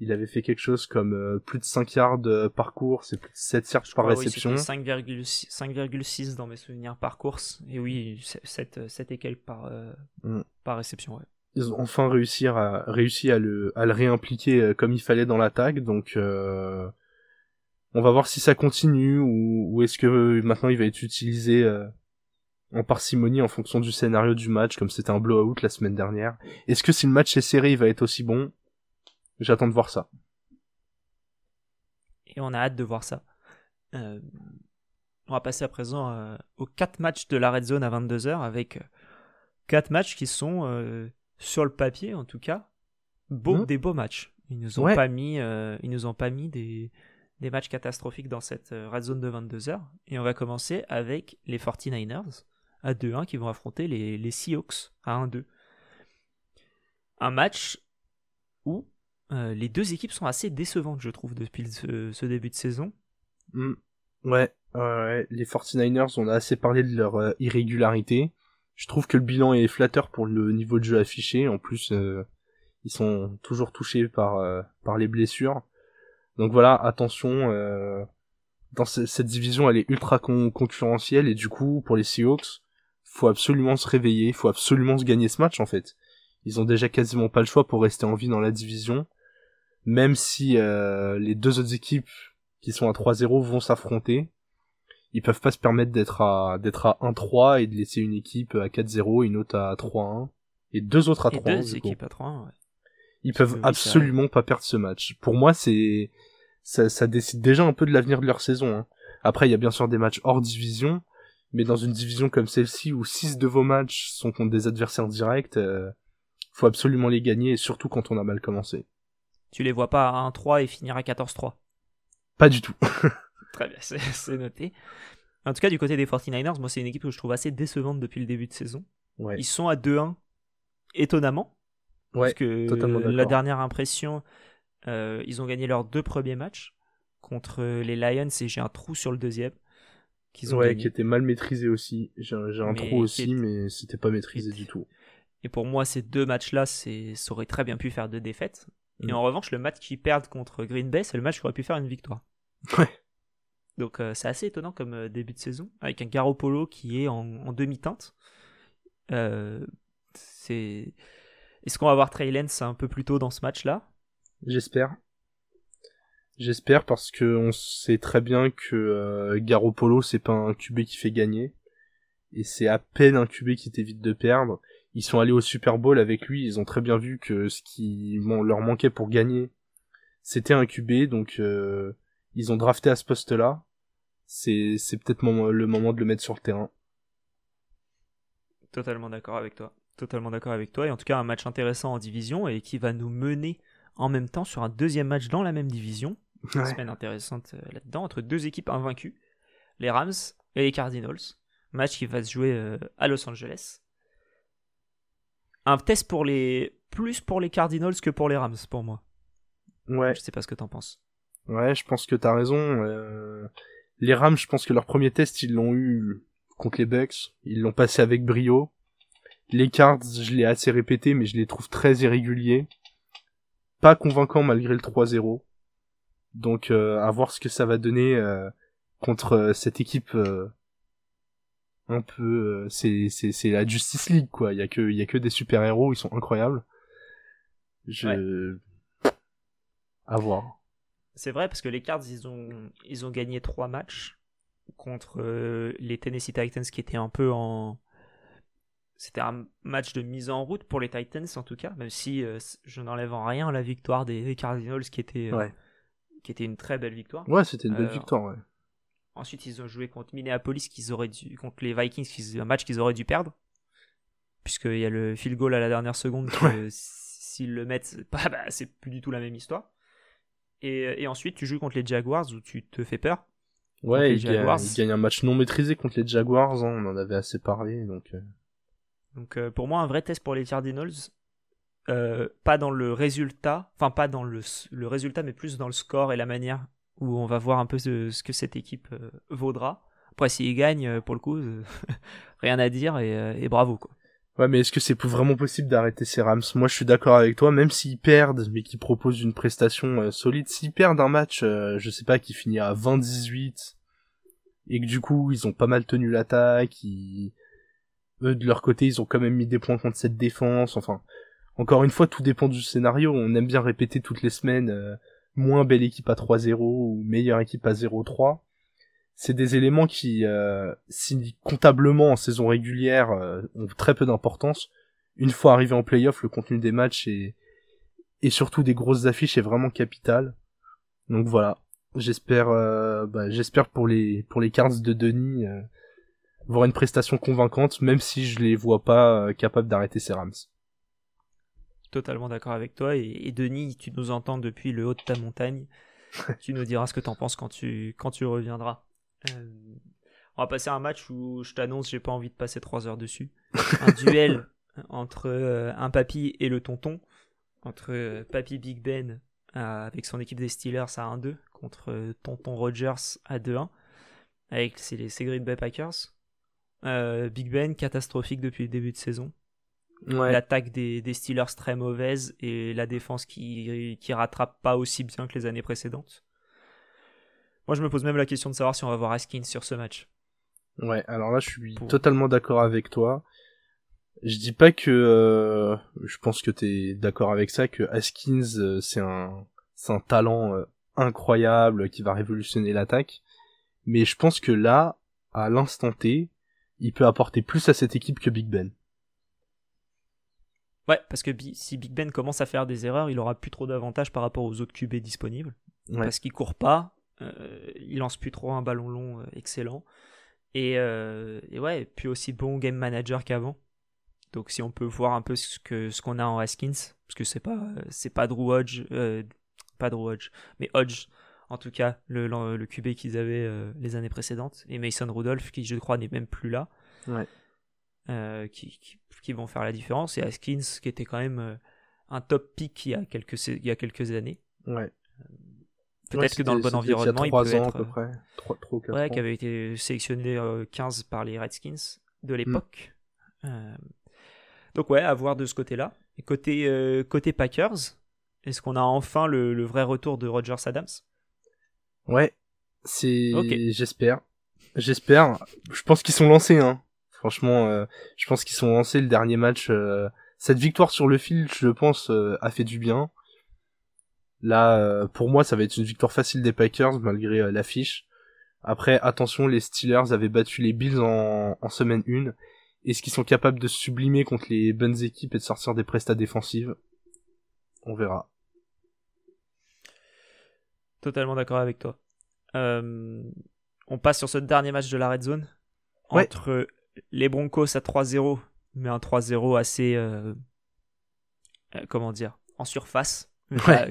Il avait fait quelque chose comme euh, plus de 5 yards par course et plus de 7 yards par réception. Oui, 5,6 dans mes souvenirs par course. Et oui, 7, 7 et quelques par, mm. par réception, ouais. Ils ont enfin réussi à, réussi à, le, à le réimpliquer comme il fallait dans l'attaque. Donc, on va voir si ça continue ou, ou est-ce que maintenant il va être utilisé euh, en parcimonie en fonction du scénario du match, comme c'était un blowout la semaine dernière. Est-ce que si le match est serré, il va être aussi bon? J'attends de voir ça. Et on a hâte de voir ça. Euh, on va passer à présent euh, aux 4 matchs de la Red Zone à 22h avec 4 matchs qui sont, sur le papier en tout cas, beaux, mmh. des beaux matchs. Ils nous ont pas mis, ils nous ont pas mis des, des matchs catastrophiques dans cette euh, red zone de 22 heures. Et on va commencer avec les 49ers à 2-1 qui vont affronter les, les Seahawks à 1-2. Un match où euh, les deux équipes sont assez décevantes, je trouve, depuis ce, début de saison. Mm. Ouais, les 49ers, on a assez parlé de leur euh, irrégularité. Je trouve que le bilan est flatteur pour le niveau de jeu affiché. En plus, ils sont toujours touchés par, par les blessures. Donc voilà, attention, euh, dans cette division, elle est ultra concurrentielle et du coup, pour les Seahawks, faut absolument se réveiller, faut absolument se gagner ce match en fait. Ils ont déjà quasiment pas le choix pour rester en vie dans la division, même si euh, les deux autres équipes qui sont à 3-0 vont s'affronter. Ils peuvent pas se permettre d'être à d'être à 1-3 et de laisser une équipe à 4-0 et une autre à 3-1 et deux autres à 3 Et deux équipes à 3 ouais. Ils peuvent absolument pas perdre ce match. Pour moi, c'est ça, ça, décide déjà un peu de l'avenir de leur saison. Hein. Après, il y a bien sûr des matchs hors division, mais dans une division comme celle-ci où 6 de vos matchs sont contre des adversaires directs, euh, faut absolument les gagner, et surtout quand on a mal commencé. Tu les vois pas à 1-3 et finir à 14-3 Pas du tout. Très bien, c'est noté. En tout cas, du côté des 49ers, moi, c'est une équipe que je trouve assez décevante depuis le début de saison. Ouais. Ils sont à 2-1, étonnamment. Ouais, parce que la dernière impression, euh, ils ont gagné leurs deux premiers matchs contre les Lions et j'ai un trou sur le deuxième. Qu'ils ont ouais, qui était mal maîtrisé aussi. J'ai un, trou aussi, mais c'était pas maîtrisé du tout. Et pour moi, ces deux matchs-là, ça aurait très bien pu faire deux défaites. Et mm. en revanche, le match qu'ils perdent contre Green Bay, c'est le match qui aurait pu faire une victoire. Ouais. Donc euh, c'est assez étonnant comme euh, début de saison, avec un Garoppolo qui est en, demi-teinte. c'est... Est-ce qu'on va voir Trey Lance un peu plus tôt dans ce match-là? J'espère. J'espère parce que on sait très bien que euh, Garoppolo c'est pas un QB qui fait gagner et c'est à peine un QB qui t'évite de perdre. Ils sont allés au Super Bowl avec lui, ils ont très bien vu que ce qui leur manquait pour gagner, c'était un QB, donc euh, ils ont drafté à ce poste-là. C'est c'est peut-être le moment de le mettre sur le terrain. Totalement d'accord avec toi. Totalement d'accord avec toi. Et en tout cas, un match intéressant en division et qui va nous mener en même temps sur un deuxième match dans la même division. Une semaine intéressante euh, là-dedans, entre deux équipes invaincues, les Rams et les Cardinals. Match qui va se jouer euh, à Los Angeles. Un test pour les. plus pour les Cardinals que pour les Rams, pour moi. Ouais. Je sais pas ce que t'en penses. Ouais, je pense que t'as raison. Euh, les Rams, je pense que leur premier test, ils l'ont eu contre les Bucks. Ils l'ont passé avec brio. Les Cards, je l'ai assez répété, mais je les trouve très irréguliers pas convaincant malgré le 3-0. Donc euh, à voir ce que ça va donner euh, contre euh, cette équipe un peu c'est c'est c'est la Justice League quoi, il y a que il y a que des super-héros, ils sont incroyables. Je... À voir. C'est vrai parce que les Cards, ils ont, ils ont gagné trois matchs contre euh, les Tennessee Titans qui étaient un peu en. C'était un match de mise en route pour les Titans en tout cas, même si euh, je n'enlève en rien la victoire des, Cardinals qui était, euh, qui était une très belle victoire. Ouais, c'était une belle victoire, ouais. Ensuite, ils ont joué contre Minneapolis, qu'ils auraient dû, contre les Vikings, un match qu'ils auraient dû perdre, puisqu'il y a le field goal à la dernière seconde. S'ils le mettent, bah, bah, c'est plus du tout la même histoire. Et, et, ensuite, tu joues contre les Jaguars où tu te fais peur. Ouais, il, gagne, un match non maîtrisé contre les Jaguars, hein, on en avait assez parlé. Donc, euh. donc euh, pour moi, un vrai test pour les Cardinals. Euh, pas dans le résultat, enfin pas dans le, le, résultat, mais plus dans le score et la manière où on va voir un peu ce, ce que cette équipe vaudra. Après, s'ils gagnent, pour le coup, rien à dire et, et bravo. Quoi. Ouais, mais est-ce que c'est vraiment possible d'arrêter ces Rams? Moi, je suis d'accord avec toi, même s'ils perdent, mais qu'ils proposent une prestation euh, solide. S'ils perdent un match, euh, je sais pas, qui finit à 20-18, et que du coup, ils ont pas mal tenu l'attaque, eux, de leur côté, ils ont quand même mis des points contre cette défense, enfin... Encore une fois, tout dépend du scénario. On aime bien répéter toutes les semaines, euh, moins belle équipe à 3-0 ou meilleure équipe à 0-3 c'est des éléments qui, euh, si comptablement en saison régulière, euh, ont très peu d'importance. Une fois arrivé en playoff, le contenu des matchs et, et surtout des grosses affiches est vraiment capital. Donc voilà, j'espère, euh, bah, j'espère pour les pour les cartes de Denis euh, voir une prestation convaincante, même si je les vois pas capables d'arrêter ces Rams. Totalement d'accord avec toi et, et, Denis, tu nous entends depuis le haut de ta montagne. tu nous diras ce que t'en penses quand tu quand tu reviendras. Euh, on va passer à un match où je t'annonce, j'ai pas envie de passer 3 heures dessus. Un duel entre euh, un papy et le tonton. Entre euh, papy Big Ben avec son équipe des Steelers à 1-2 contre tonton Rogers à 2-1 avec les, ces Green Bay Packers. Big Ben catastrophique depuis le début de saison. L'attaque des, des, Steelers très mauvaise et la défense qui, qui rattrape pas aussi bien que les années précédentes. Moi, je me pose même la question de savoir si on va voir Haskins sur ce match. Ouais, alors là, je suis totalement d'accord avec toi. Je dis pas que euh, je pense que t'es d'accord avec ça que Haskins euh, c'est un c'est un talent euh, incroyable qui va révolutionner l'attaque, mais je pense que là à l'instant T, il peut apporter plus à cette équipe que Big Ben. Ouais, parce que si Big Ben commence à faire des erreurs, il aura plus trop d'avantages par rapport aux autres QB disponibles. Parce qu'il court pas, il lance plus trop un ballon long euh, excellent. Et, euh, et, ouais, puis aussi bon game manager qu'avant. Donc si on peut voir un peu ce que ce qu'on a en Haskins, parce que c'est pas c'est pas Drew Hodge, pas Drew Hodge, mais Hodge en tout cas le, le, QB qu'ils avaient les années précédentes et Mason Rudolph qui je crois n'est même plus là, ouais. qui, qui, vont faire la différence et Haskins qui était quand même un top pick il y a quelques il y a quelques années. Ouais. Peut-être que dans le bon environnement, il, peut être. À peu près. 3, 3 ouais, qui avait été sélectionné 15 euh, par les Redskins de l'époque. Hmm. Euh, donc ouais, à voir de ce côté-là. Côté, euh, côté Packers, est-ce qu'on a enfin le, le, vrai retour de Rogers Adams? Ouais, c'est. J'espère. J'espère. Je pense qu'ils sont lancés. Hein. Franchement, je pense qu'ils sont lancés le dernier match. Cette victoire sur le fil, je pense, a fait du bien. Là, euh, pour moi, ça va être une victoire facile des Packers malgré euh, l'affiche. Après, attention, les Steelers avaient battu les Bills en, semaine 1. Est-ce qu'ils sont capables de se sublimer contre les bonnes équipes et de sortir des prestats défensives? On verra. Totalement d'accord avec toi. Euh, on passe sur ce dernier match de la Red Zone. Entre les Broncos à 3-0, mais un 3-0 assez... comment dire En surface.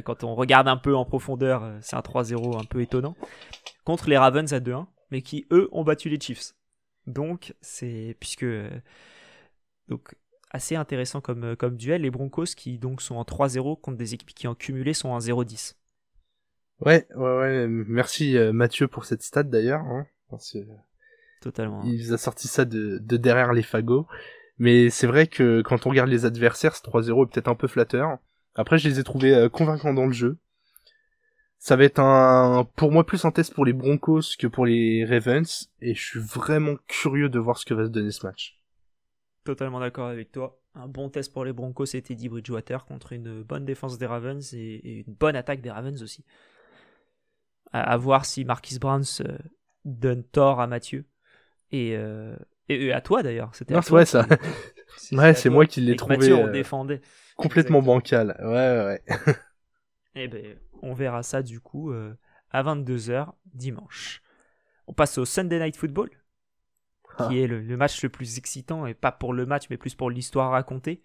Quand on regarde un peu en profondeur, euh, c'est un 3-0 un peu étonnant. Contre les Ravens à 2-1, mais qui eux ont battu les Chiefs. Donc c'est puisque euh, donc assez intéressant comme, euh, comme duel. Les Broncos qui donc sont en 3-0 contre des équipes qui en cumulé sont en 0-10. Ouais, ouais, ouais. Merci Mathieu pour cette stat d'ailleurs. Hein, Totalement. Il a sorti ça de, de derrière les fagots. Mais c'est vrai que quand on regarde les adversaires, ce 3-0 est peut-être un peu flatteur. Après, je les ai trouvés euh, convaincants dans le jeu. Ça va être un, pour moi, plus un test pour les Broncos que pour les Ravens, et je suis vraiment curieux de voir ce que va se donner ce match. Totalement d'accord avec toi. un bon test pour les Broncos, c'était Teddy Bridgewater contre une bonne défense des Ravens et, une bonne attaque des Ravens aussi. À, voir si Marquis Browns donne tort à Mathieu et, euh, et, à toi d'ailleurs. C'était ouais, ça. ouais, c'est moi qui l'ai trouvé. Mathieu, on défendait. Complètement bancal. Ouais, ouais. Eh ben, on verra ça du coup à 22h dimanche. On passe au Sunday Night Football qui ah. est le, match le plus excitant, et pas pour le match, mais plus pour l'histoire racontée,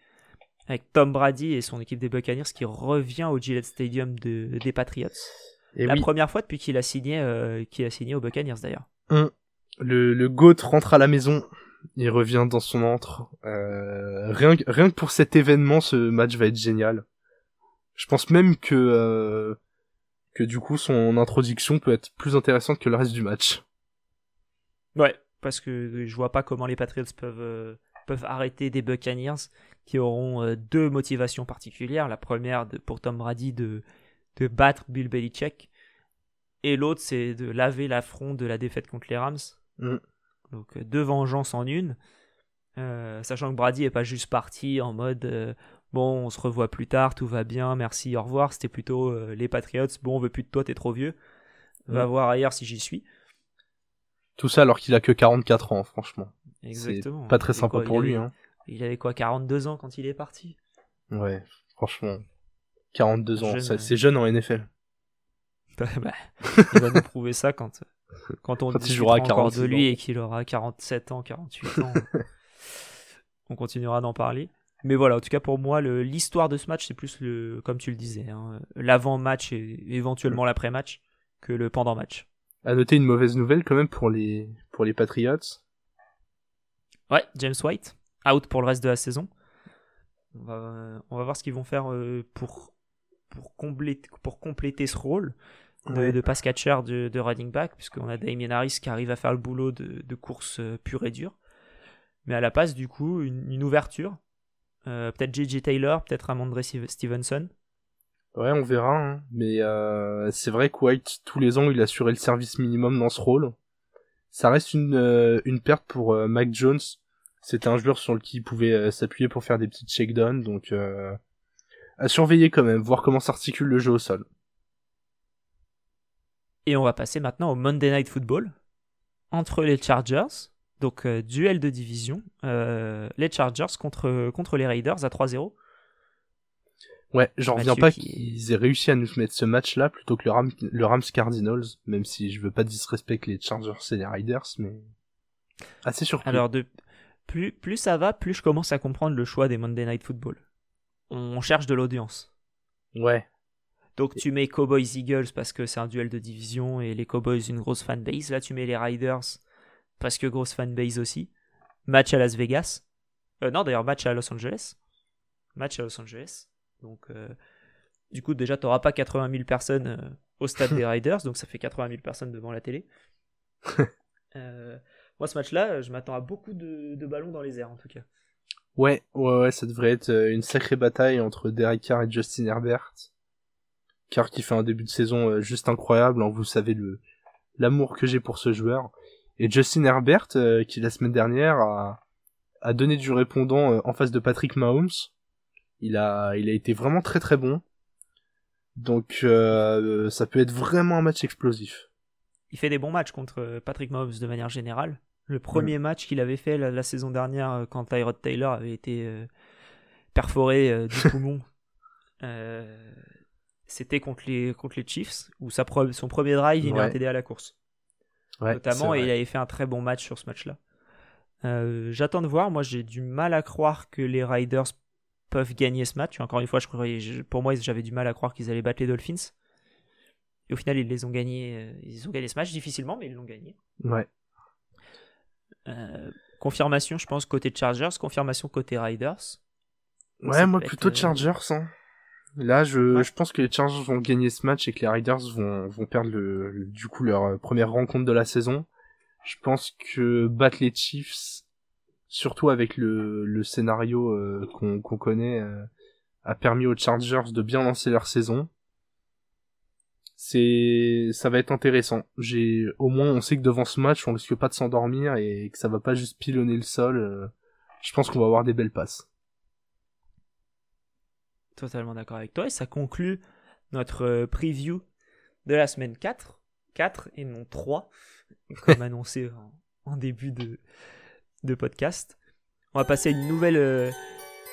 avec Tom Brady et son équipe des Buccaneers qui revient au Gillette Stadium de, des Patriots. Et la première fois depuis qu'il a signé, euh, qu'il a signé aux Buccaneers d'ailleurs. Hum. Le, le GOAT rentre à la maison, il revient dans son antre. Euh, rien, rien que pour cet événement, ce match va être génial. Je pense même que euh, que du coup son introduction peut être plus intéressante que le reste du match. Ouais, parce que je vois pas comment les Patriots peuvent, euh, peuvent arrêter des Buccaneers qui auront deux motivations particulières. La première pour Tom Brady de, de battre Bill Belichick et l'autre c'est de laver l'affront de la défaite contre les Rams. Mm. Donc euh, deux vengeances en une. sachant que Brady est pas juste parti en mode bon on se revoit plus tard, tout va bien, merci, au revoir. C'était plutôt les Patriots, bon on veut plus de toi, t'es trop vieux. Va voir ailleurs si j'y suis. Tout ça alors qu'il a que 44 ans, franchement. Exactement. Pas très sympa pour lui. Hein. Il avait quoi, 42 ans quand il est parti? Ouais, franchement. 42 ans, c'est jeune en NFL. Bah, il va nous prouver ça quand, quand on quand il jouera encore de lui et qu'il aura 47 ans, 48 ans. on continuera d'en parler. Mais voilà, en tout cas pour moi, l'histoire de ce match, c'est plus le, comme tu le disais, hein, l'avant-match et éventuellement l'après-match que le pendant-match. À noter une mauvaise nouvelle quand même pour les, pour les Patriots. Ouais, James White, out pour le reste de la saison. On va, on va voir ce qu'ils vont faire euh, pour, pour, compléter, pour compléter ce rôle de, de pass catcher de, de running back, puisqu'on a Damien Harris qui arrive à faire le boulot de, de course euh, pure et dure. Mais à la passe, du coup, une, ouverture. Euh, peut-être JJ Taylor, peut-être Amandre Stevenson. Ouais, on verra. Hein. Mais euh, c'est vrai que White, tous les ans, il assurait le service minimum dans ce rôle. Ça reste une, euh, une perte pour euh, Mac Jones. C'était un joueur sur lequel il pouvait s'appuyer pour faire des petites checkdowns. Donc, à surveiller quand même, voir comment s'articule le jeu au sol. Et on va passer maintenant au Monday Night Football entre les Chargers. Donc, duel de division. les Chargers contre, contre les Raiders à 3-0. Ouais, j'en reviens pas qu'ils aient réussi à nous mettre ce match-là plutôt que le, le Rams Cardinals, même si je veux pas disrespecter les Chargers et les Riders, mais assez surpris. Alors, de... plus, plus ça va, plus je commence à comprendre le choix des Monday Night Football. On cherche de l'audience. Ouais. Donc tu mets Cowboys Eagles parce que c'est un duel de division et les Cowboys une grosse fanbase. Là tu mets les Riders parce que grosse fanbase aussi. Match à Las Vegas. Euh, non d'ailleurs match à Los Angeles. Match à Los Angeles. Donc, euh, du coup, déjà, tu n'auras pas 80 000 personnes euh, au stade des Riders, donc ça fait 80 000 personnes devant la télé. Moi, ce match-là, je m'attends à beaucoup de, ballons dans les airs, en tout cas. Ouais, ouais, ouais, ça devrait être une sacrée bataille entre Derek Carr et Justin Herbert. Carr qui fait un début de saison juste incroyable, hein, vous savez le l'amour que j'ai pour ce joueur. Et Justin Herbert, qui la semaine dernière a, a donné du répondant en face de Patrick Mahomes. Il a, il a été vraiment très très bon. Donc euh, ça peut être vraiment un match explosif. Il fait des bons matchs contre Patrick Mahomes de manière générale. Le premier match qu'il avait fait la, saison dernière euh, quand Tyrod Taylor avait été euh, perforé du poumon, c'était contre les, contre les Chiefs, où sa son premier drive, il a aidé à la course. Notamment, et il avait fait un très bon match sur ce match-là. J'attends de voir. Moi, j'ai du mal à croire que les Riders peuvent gagner ce match. Encore une fois, je pour moi, j'avais du mal à croire qu'ils allaient battre les Dolphins. Et au final, ils les ont gagnés. Euh, ils ont gagné ce match difficilement, mais ils l'ont gagné. Ouais. Euh, confirmation, je pense, côté Chargers. Confirmation côté Riders. ouais, moi plutôt euh, Chargers. Hein. Là, je, je pense que les Chargers vont gagner ce match et que les Riders vont, vont perdre le, du coup leur première rencontre de la saison. Je pense que battre les Chiefs, surtout avec le, le scénario euh, qu'on connaît, euh, a permis aux Chargers de bien lancer leur saison. C'est, ça va être intéressant. J'ai, au moins, on sait que devant ce match, on risque pas de s'endormir et que ça va pas juste pilonner le sol. Euh, je pense qu'on va avoir des belles passes. Totalement d'accord avec toi. Et ça conclut notre euh, preview de la semaine 4. 4 et non 3, comme annoncé en, début de, de podcast. On va passer à une nouvelle, euh,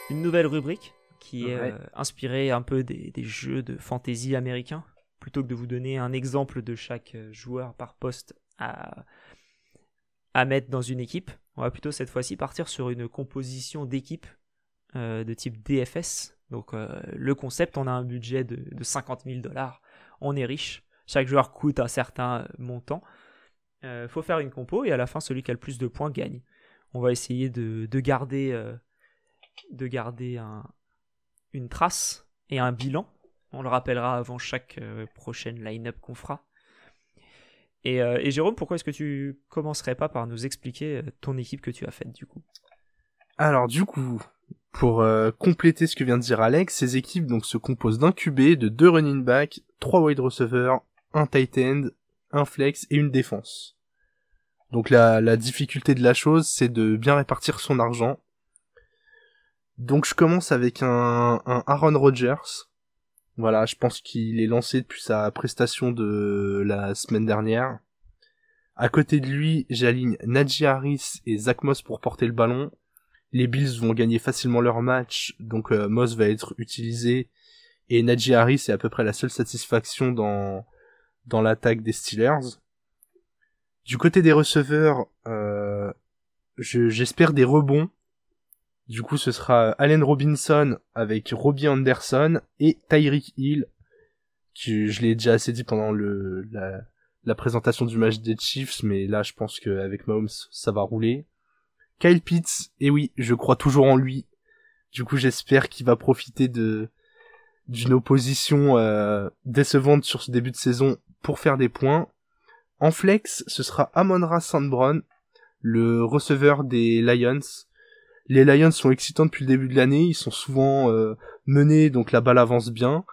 une nouvelle rubrique qui est euh, inspirée un peu des, des, jeux de fantasy américains. Plutôt que de vous donner un exemple de chaque joueur par poste à, à mettre dans une équipe, on va plutôt cette fois-ci partir sur une composition d'équipe de type DFS, donc euh, le concept, on a un budget de, 50 000 dollars, on est riche, chaque joueur coûte un certain euh, montant. Il euh, faut faire une compo et à la fin, celui qui a le plus de points gagne. On va essayer de, garder, de garder une trace et un bilan. On le rappellera avant chaque prochaine line-up qu'on fera. Et, et, Jérôme, pourquoi est-ce que tu commencerais pas par nous expliquer ton équipe que tu as faite du coup? Alors du coup, pour euh, compléter ce que vient de dire Alex, ces équipes se composent d'un QB, de deux running backs, trois wide receivers, un tight end, un flex et une défense. Donc la, difficulté de la chose, c'est de bien répartir son argent. Donc je commence avec un, un Aaron Rodgers. Voilà, je pense qu'il est lancé depuis sa prestation de la semaine dernière. À côté de lui, j'aligne Najee Harris et Zach Moss pour porter le ballon les Bills vont gagner facilement leur match, donc euh, Moss va être utilisé et Najee Harris est à peu près la seule satisfaction dans dans l'attaque des Steelers. Du côté des receveurs, euh, j'espère des rebonds. Du coup, ce sera Allen Robinson avec Robbie Anderson et Tyreek Hill. Je l'ai déjà assez dit pendant le la, la présentation du match des Chiefs, mais là, je pense qu'avec Mahomes, ça va rouler. Kyle Pitts, et oui, je crois toujours en lui. Du coup, j'espère qu'il va profiter d'une opposition euh, décevante sur ce début de saison pour faire des points. En flex, ce sera Amon-Ra Sandbron, le receveur des Lions. Les Lions sont excitants depuis le début de l'année, ils sont souvent euh, menés, donc la balle avance bien.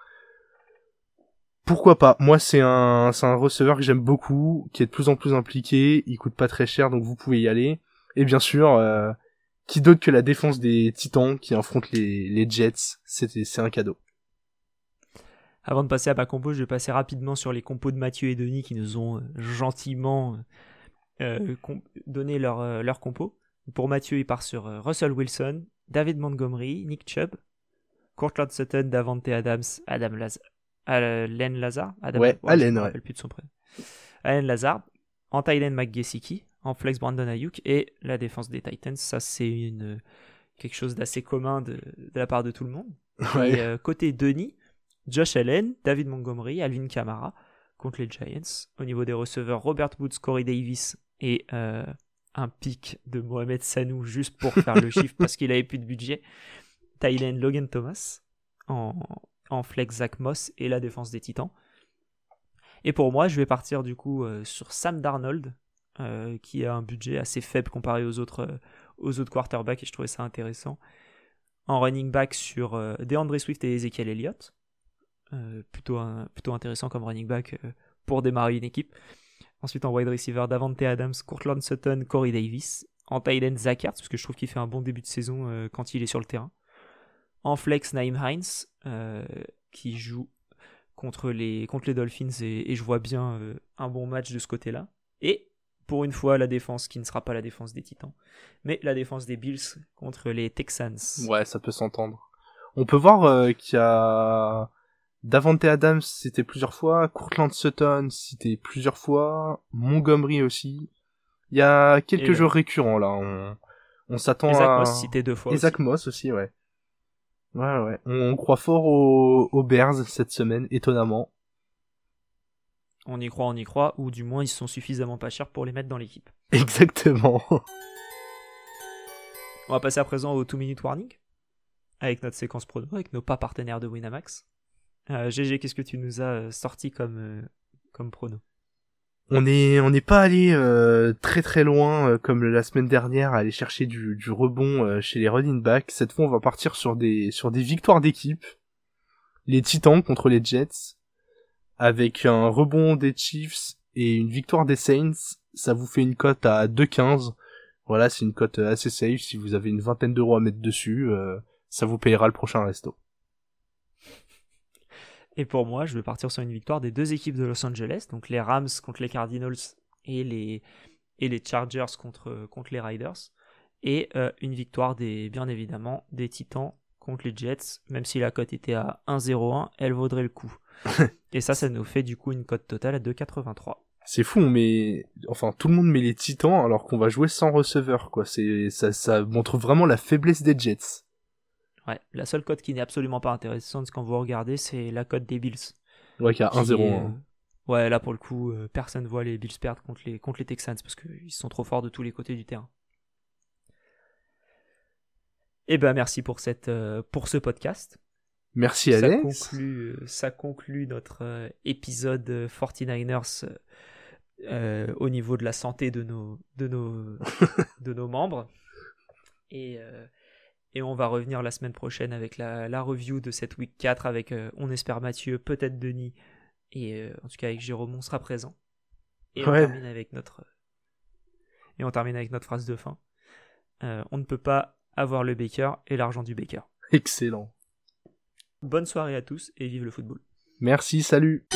Pourquoi pas? Moi, c'est un, c'est un receveur que j'aime beaucoup, qui est de plus en plus impliqué, il coûte pas très cher, donc vous pouvez y aller. Et bien sûr, euh, qui d'autre que la défense des Titans qui affrontent les, les Jets, c'est un cadeau. Avant de passer à ma compo, je vais passer rapidement sur les compos de Mathieu et Denis qui nous ont euh, gentiment euh, donné leur, leur compo. Pour Mathieu, il part sur Russell Wilson, David Montgomery, Nick Chubb, Courtland Sutton, Davante Adams, Adam Lazar, Len Lazar, Adam, ouais, Allen, ouais. plus de son prénom. Allen Lazard, en Thailand McGessiki, en flex Brandon Ayuk et la défense des Titans. Ça, c'est une quelque chose d'assez commun de, la part de tout le monde. Et euh, côté Denis, Josh Allen, David Montgomery, Alvin Kamara contre les Giants. Au niveau des receveurs, Robert Woods, Corey Davis et euh, un pic de Mohamed Sanou juste pour faire le chiffre parce qu'il avait plus de budget. Thailand, Logan Thomas en, en flex Zach Moss et la défense des Titans. Et pour moi, je vais partir du coup euh, sur Sam Darnold, euh, qui a un budget assez faible comparé aux autres, euh, aux autres quarterbacks, et je trouvais ça intéressant. En running back sur DeAndre Swift et Ezekiel Elliott. plutôt, plutôt intéressant comme running back pour démarrer une équipe. Ensuite en wide receiver, Davante Adams, Courtland Sutton, Corey Davis. En tight end, Zach parce que je trouve qu'il fait un bon début de saison quand il est sur le terrain. En flex, Naim Hines, qui joue contre les, contre les Dolphins et, je vois bien euh, un bon match de ce côté-là. Et pour une fois, la défense qui ne sera pas la défense des Titans, mais la défense des Bills contre les Texans. Ouais, ça peut s'entendre. On peut voir euh, qu'il y a Davante Adams, c'était plusieurs fois, Courtland Sutton, c'était plusieurs fois, Montgomery aussi. Il y a quelques jeux récurrents là. On, on s'attend à. Moss cité deux fois. Isaac Moss aussi, ouais. Ouais, ouais. On, croit fort aux, Bears cette semaine, étonnamment. On y croit, on y croit, ou du moins ils sont suffisamment pas chers pour les mettre dans l'équipe. Exactement. On va passer à présent au 2 minute warning avec notre séquence prono, avec nos pas partenaires de Winamax. Euh, GG, qu'est-ce que tu nous as euh, sorti comme, euh, comme prono? On est on n'est pas allé euh, très très loin euh, comme la semaine dernière à aller chercher du, du rebond euh, chez les running backs. Cette fois, on va partir sur des sur des victoires d'équipe. Les Titans contre les Jets avec un rebond des Chiefs et une victoire des Saints, ça vous fait une cote à 2,15. Voilà, c'est une cote assez safe. Si vous avez une vingtaine d'euros à mettre dessus, ça vous payera le prochain resto. Et pour moi, je vais partir sur une victoire des deux équipes de Los Angeles, donc les Rams contre les Cardinals et les, Chargers contre, contre les Riders. Et euh, une victoire des, bien évidemment des Titans contre les Jets, même si la cote était à 1,01, elle vaudrait le coup. et ça, ça nous fait du coup une cote totale à 2,83. C'est fou, mais enfin tout le monde met les Titans alors qu'on va jouer sans receveur, quoi. C'est ça, ça montre vraiment la faiblesse des Jets. Ouais, la seule cote qui n'est absolument pas intéressante quand vous regardez, c'est la cote des Bills. Ouais, qui a 1-0. Ouais, là pour le coup, euh, personne voit les Bills perdre contre les, contre les Texans parce qu'ils sont trop forts de tous les côtés du terrain. Eh ben merci pour, cette, euh, pour ce podcast. Merci Alex. Ça conclut, euh, ça conclut notre épisode 49ers au niveau de la santé de nos, de nos, de nos membres. Et, et on va revenir la semaine prochaine avec la, la review de cette week 4 avec, on espère, Mathieu, peut-être Denis et euh, en tout cas, avec Jérôme, on sera présent. Et on termine avec notre et on termine avec notre phrase de fin. Euh, on ne peut pas avoir le Baker et l'argent du Baker. Excellent. Bonne soirée à tous et vive le football. Merci, salut.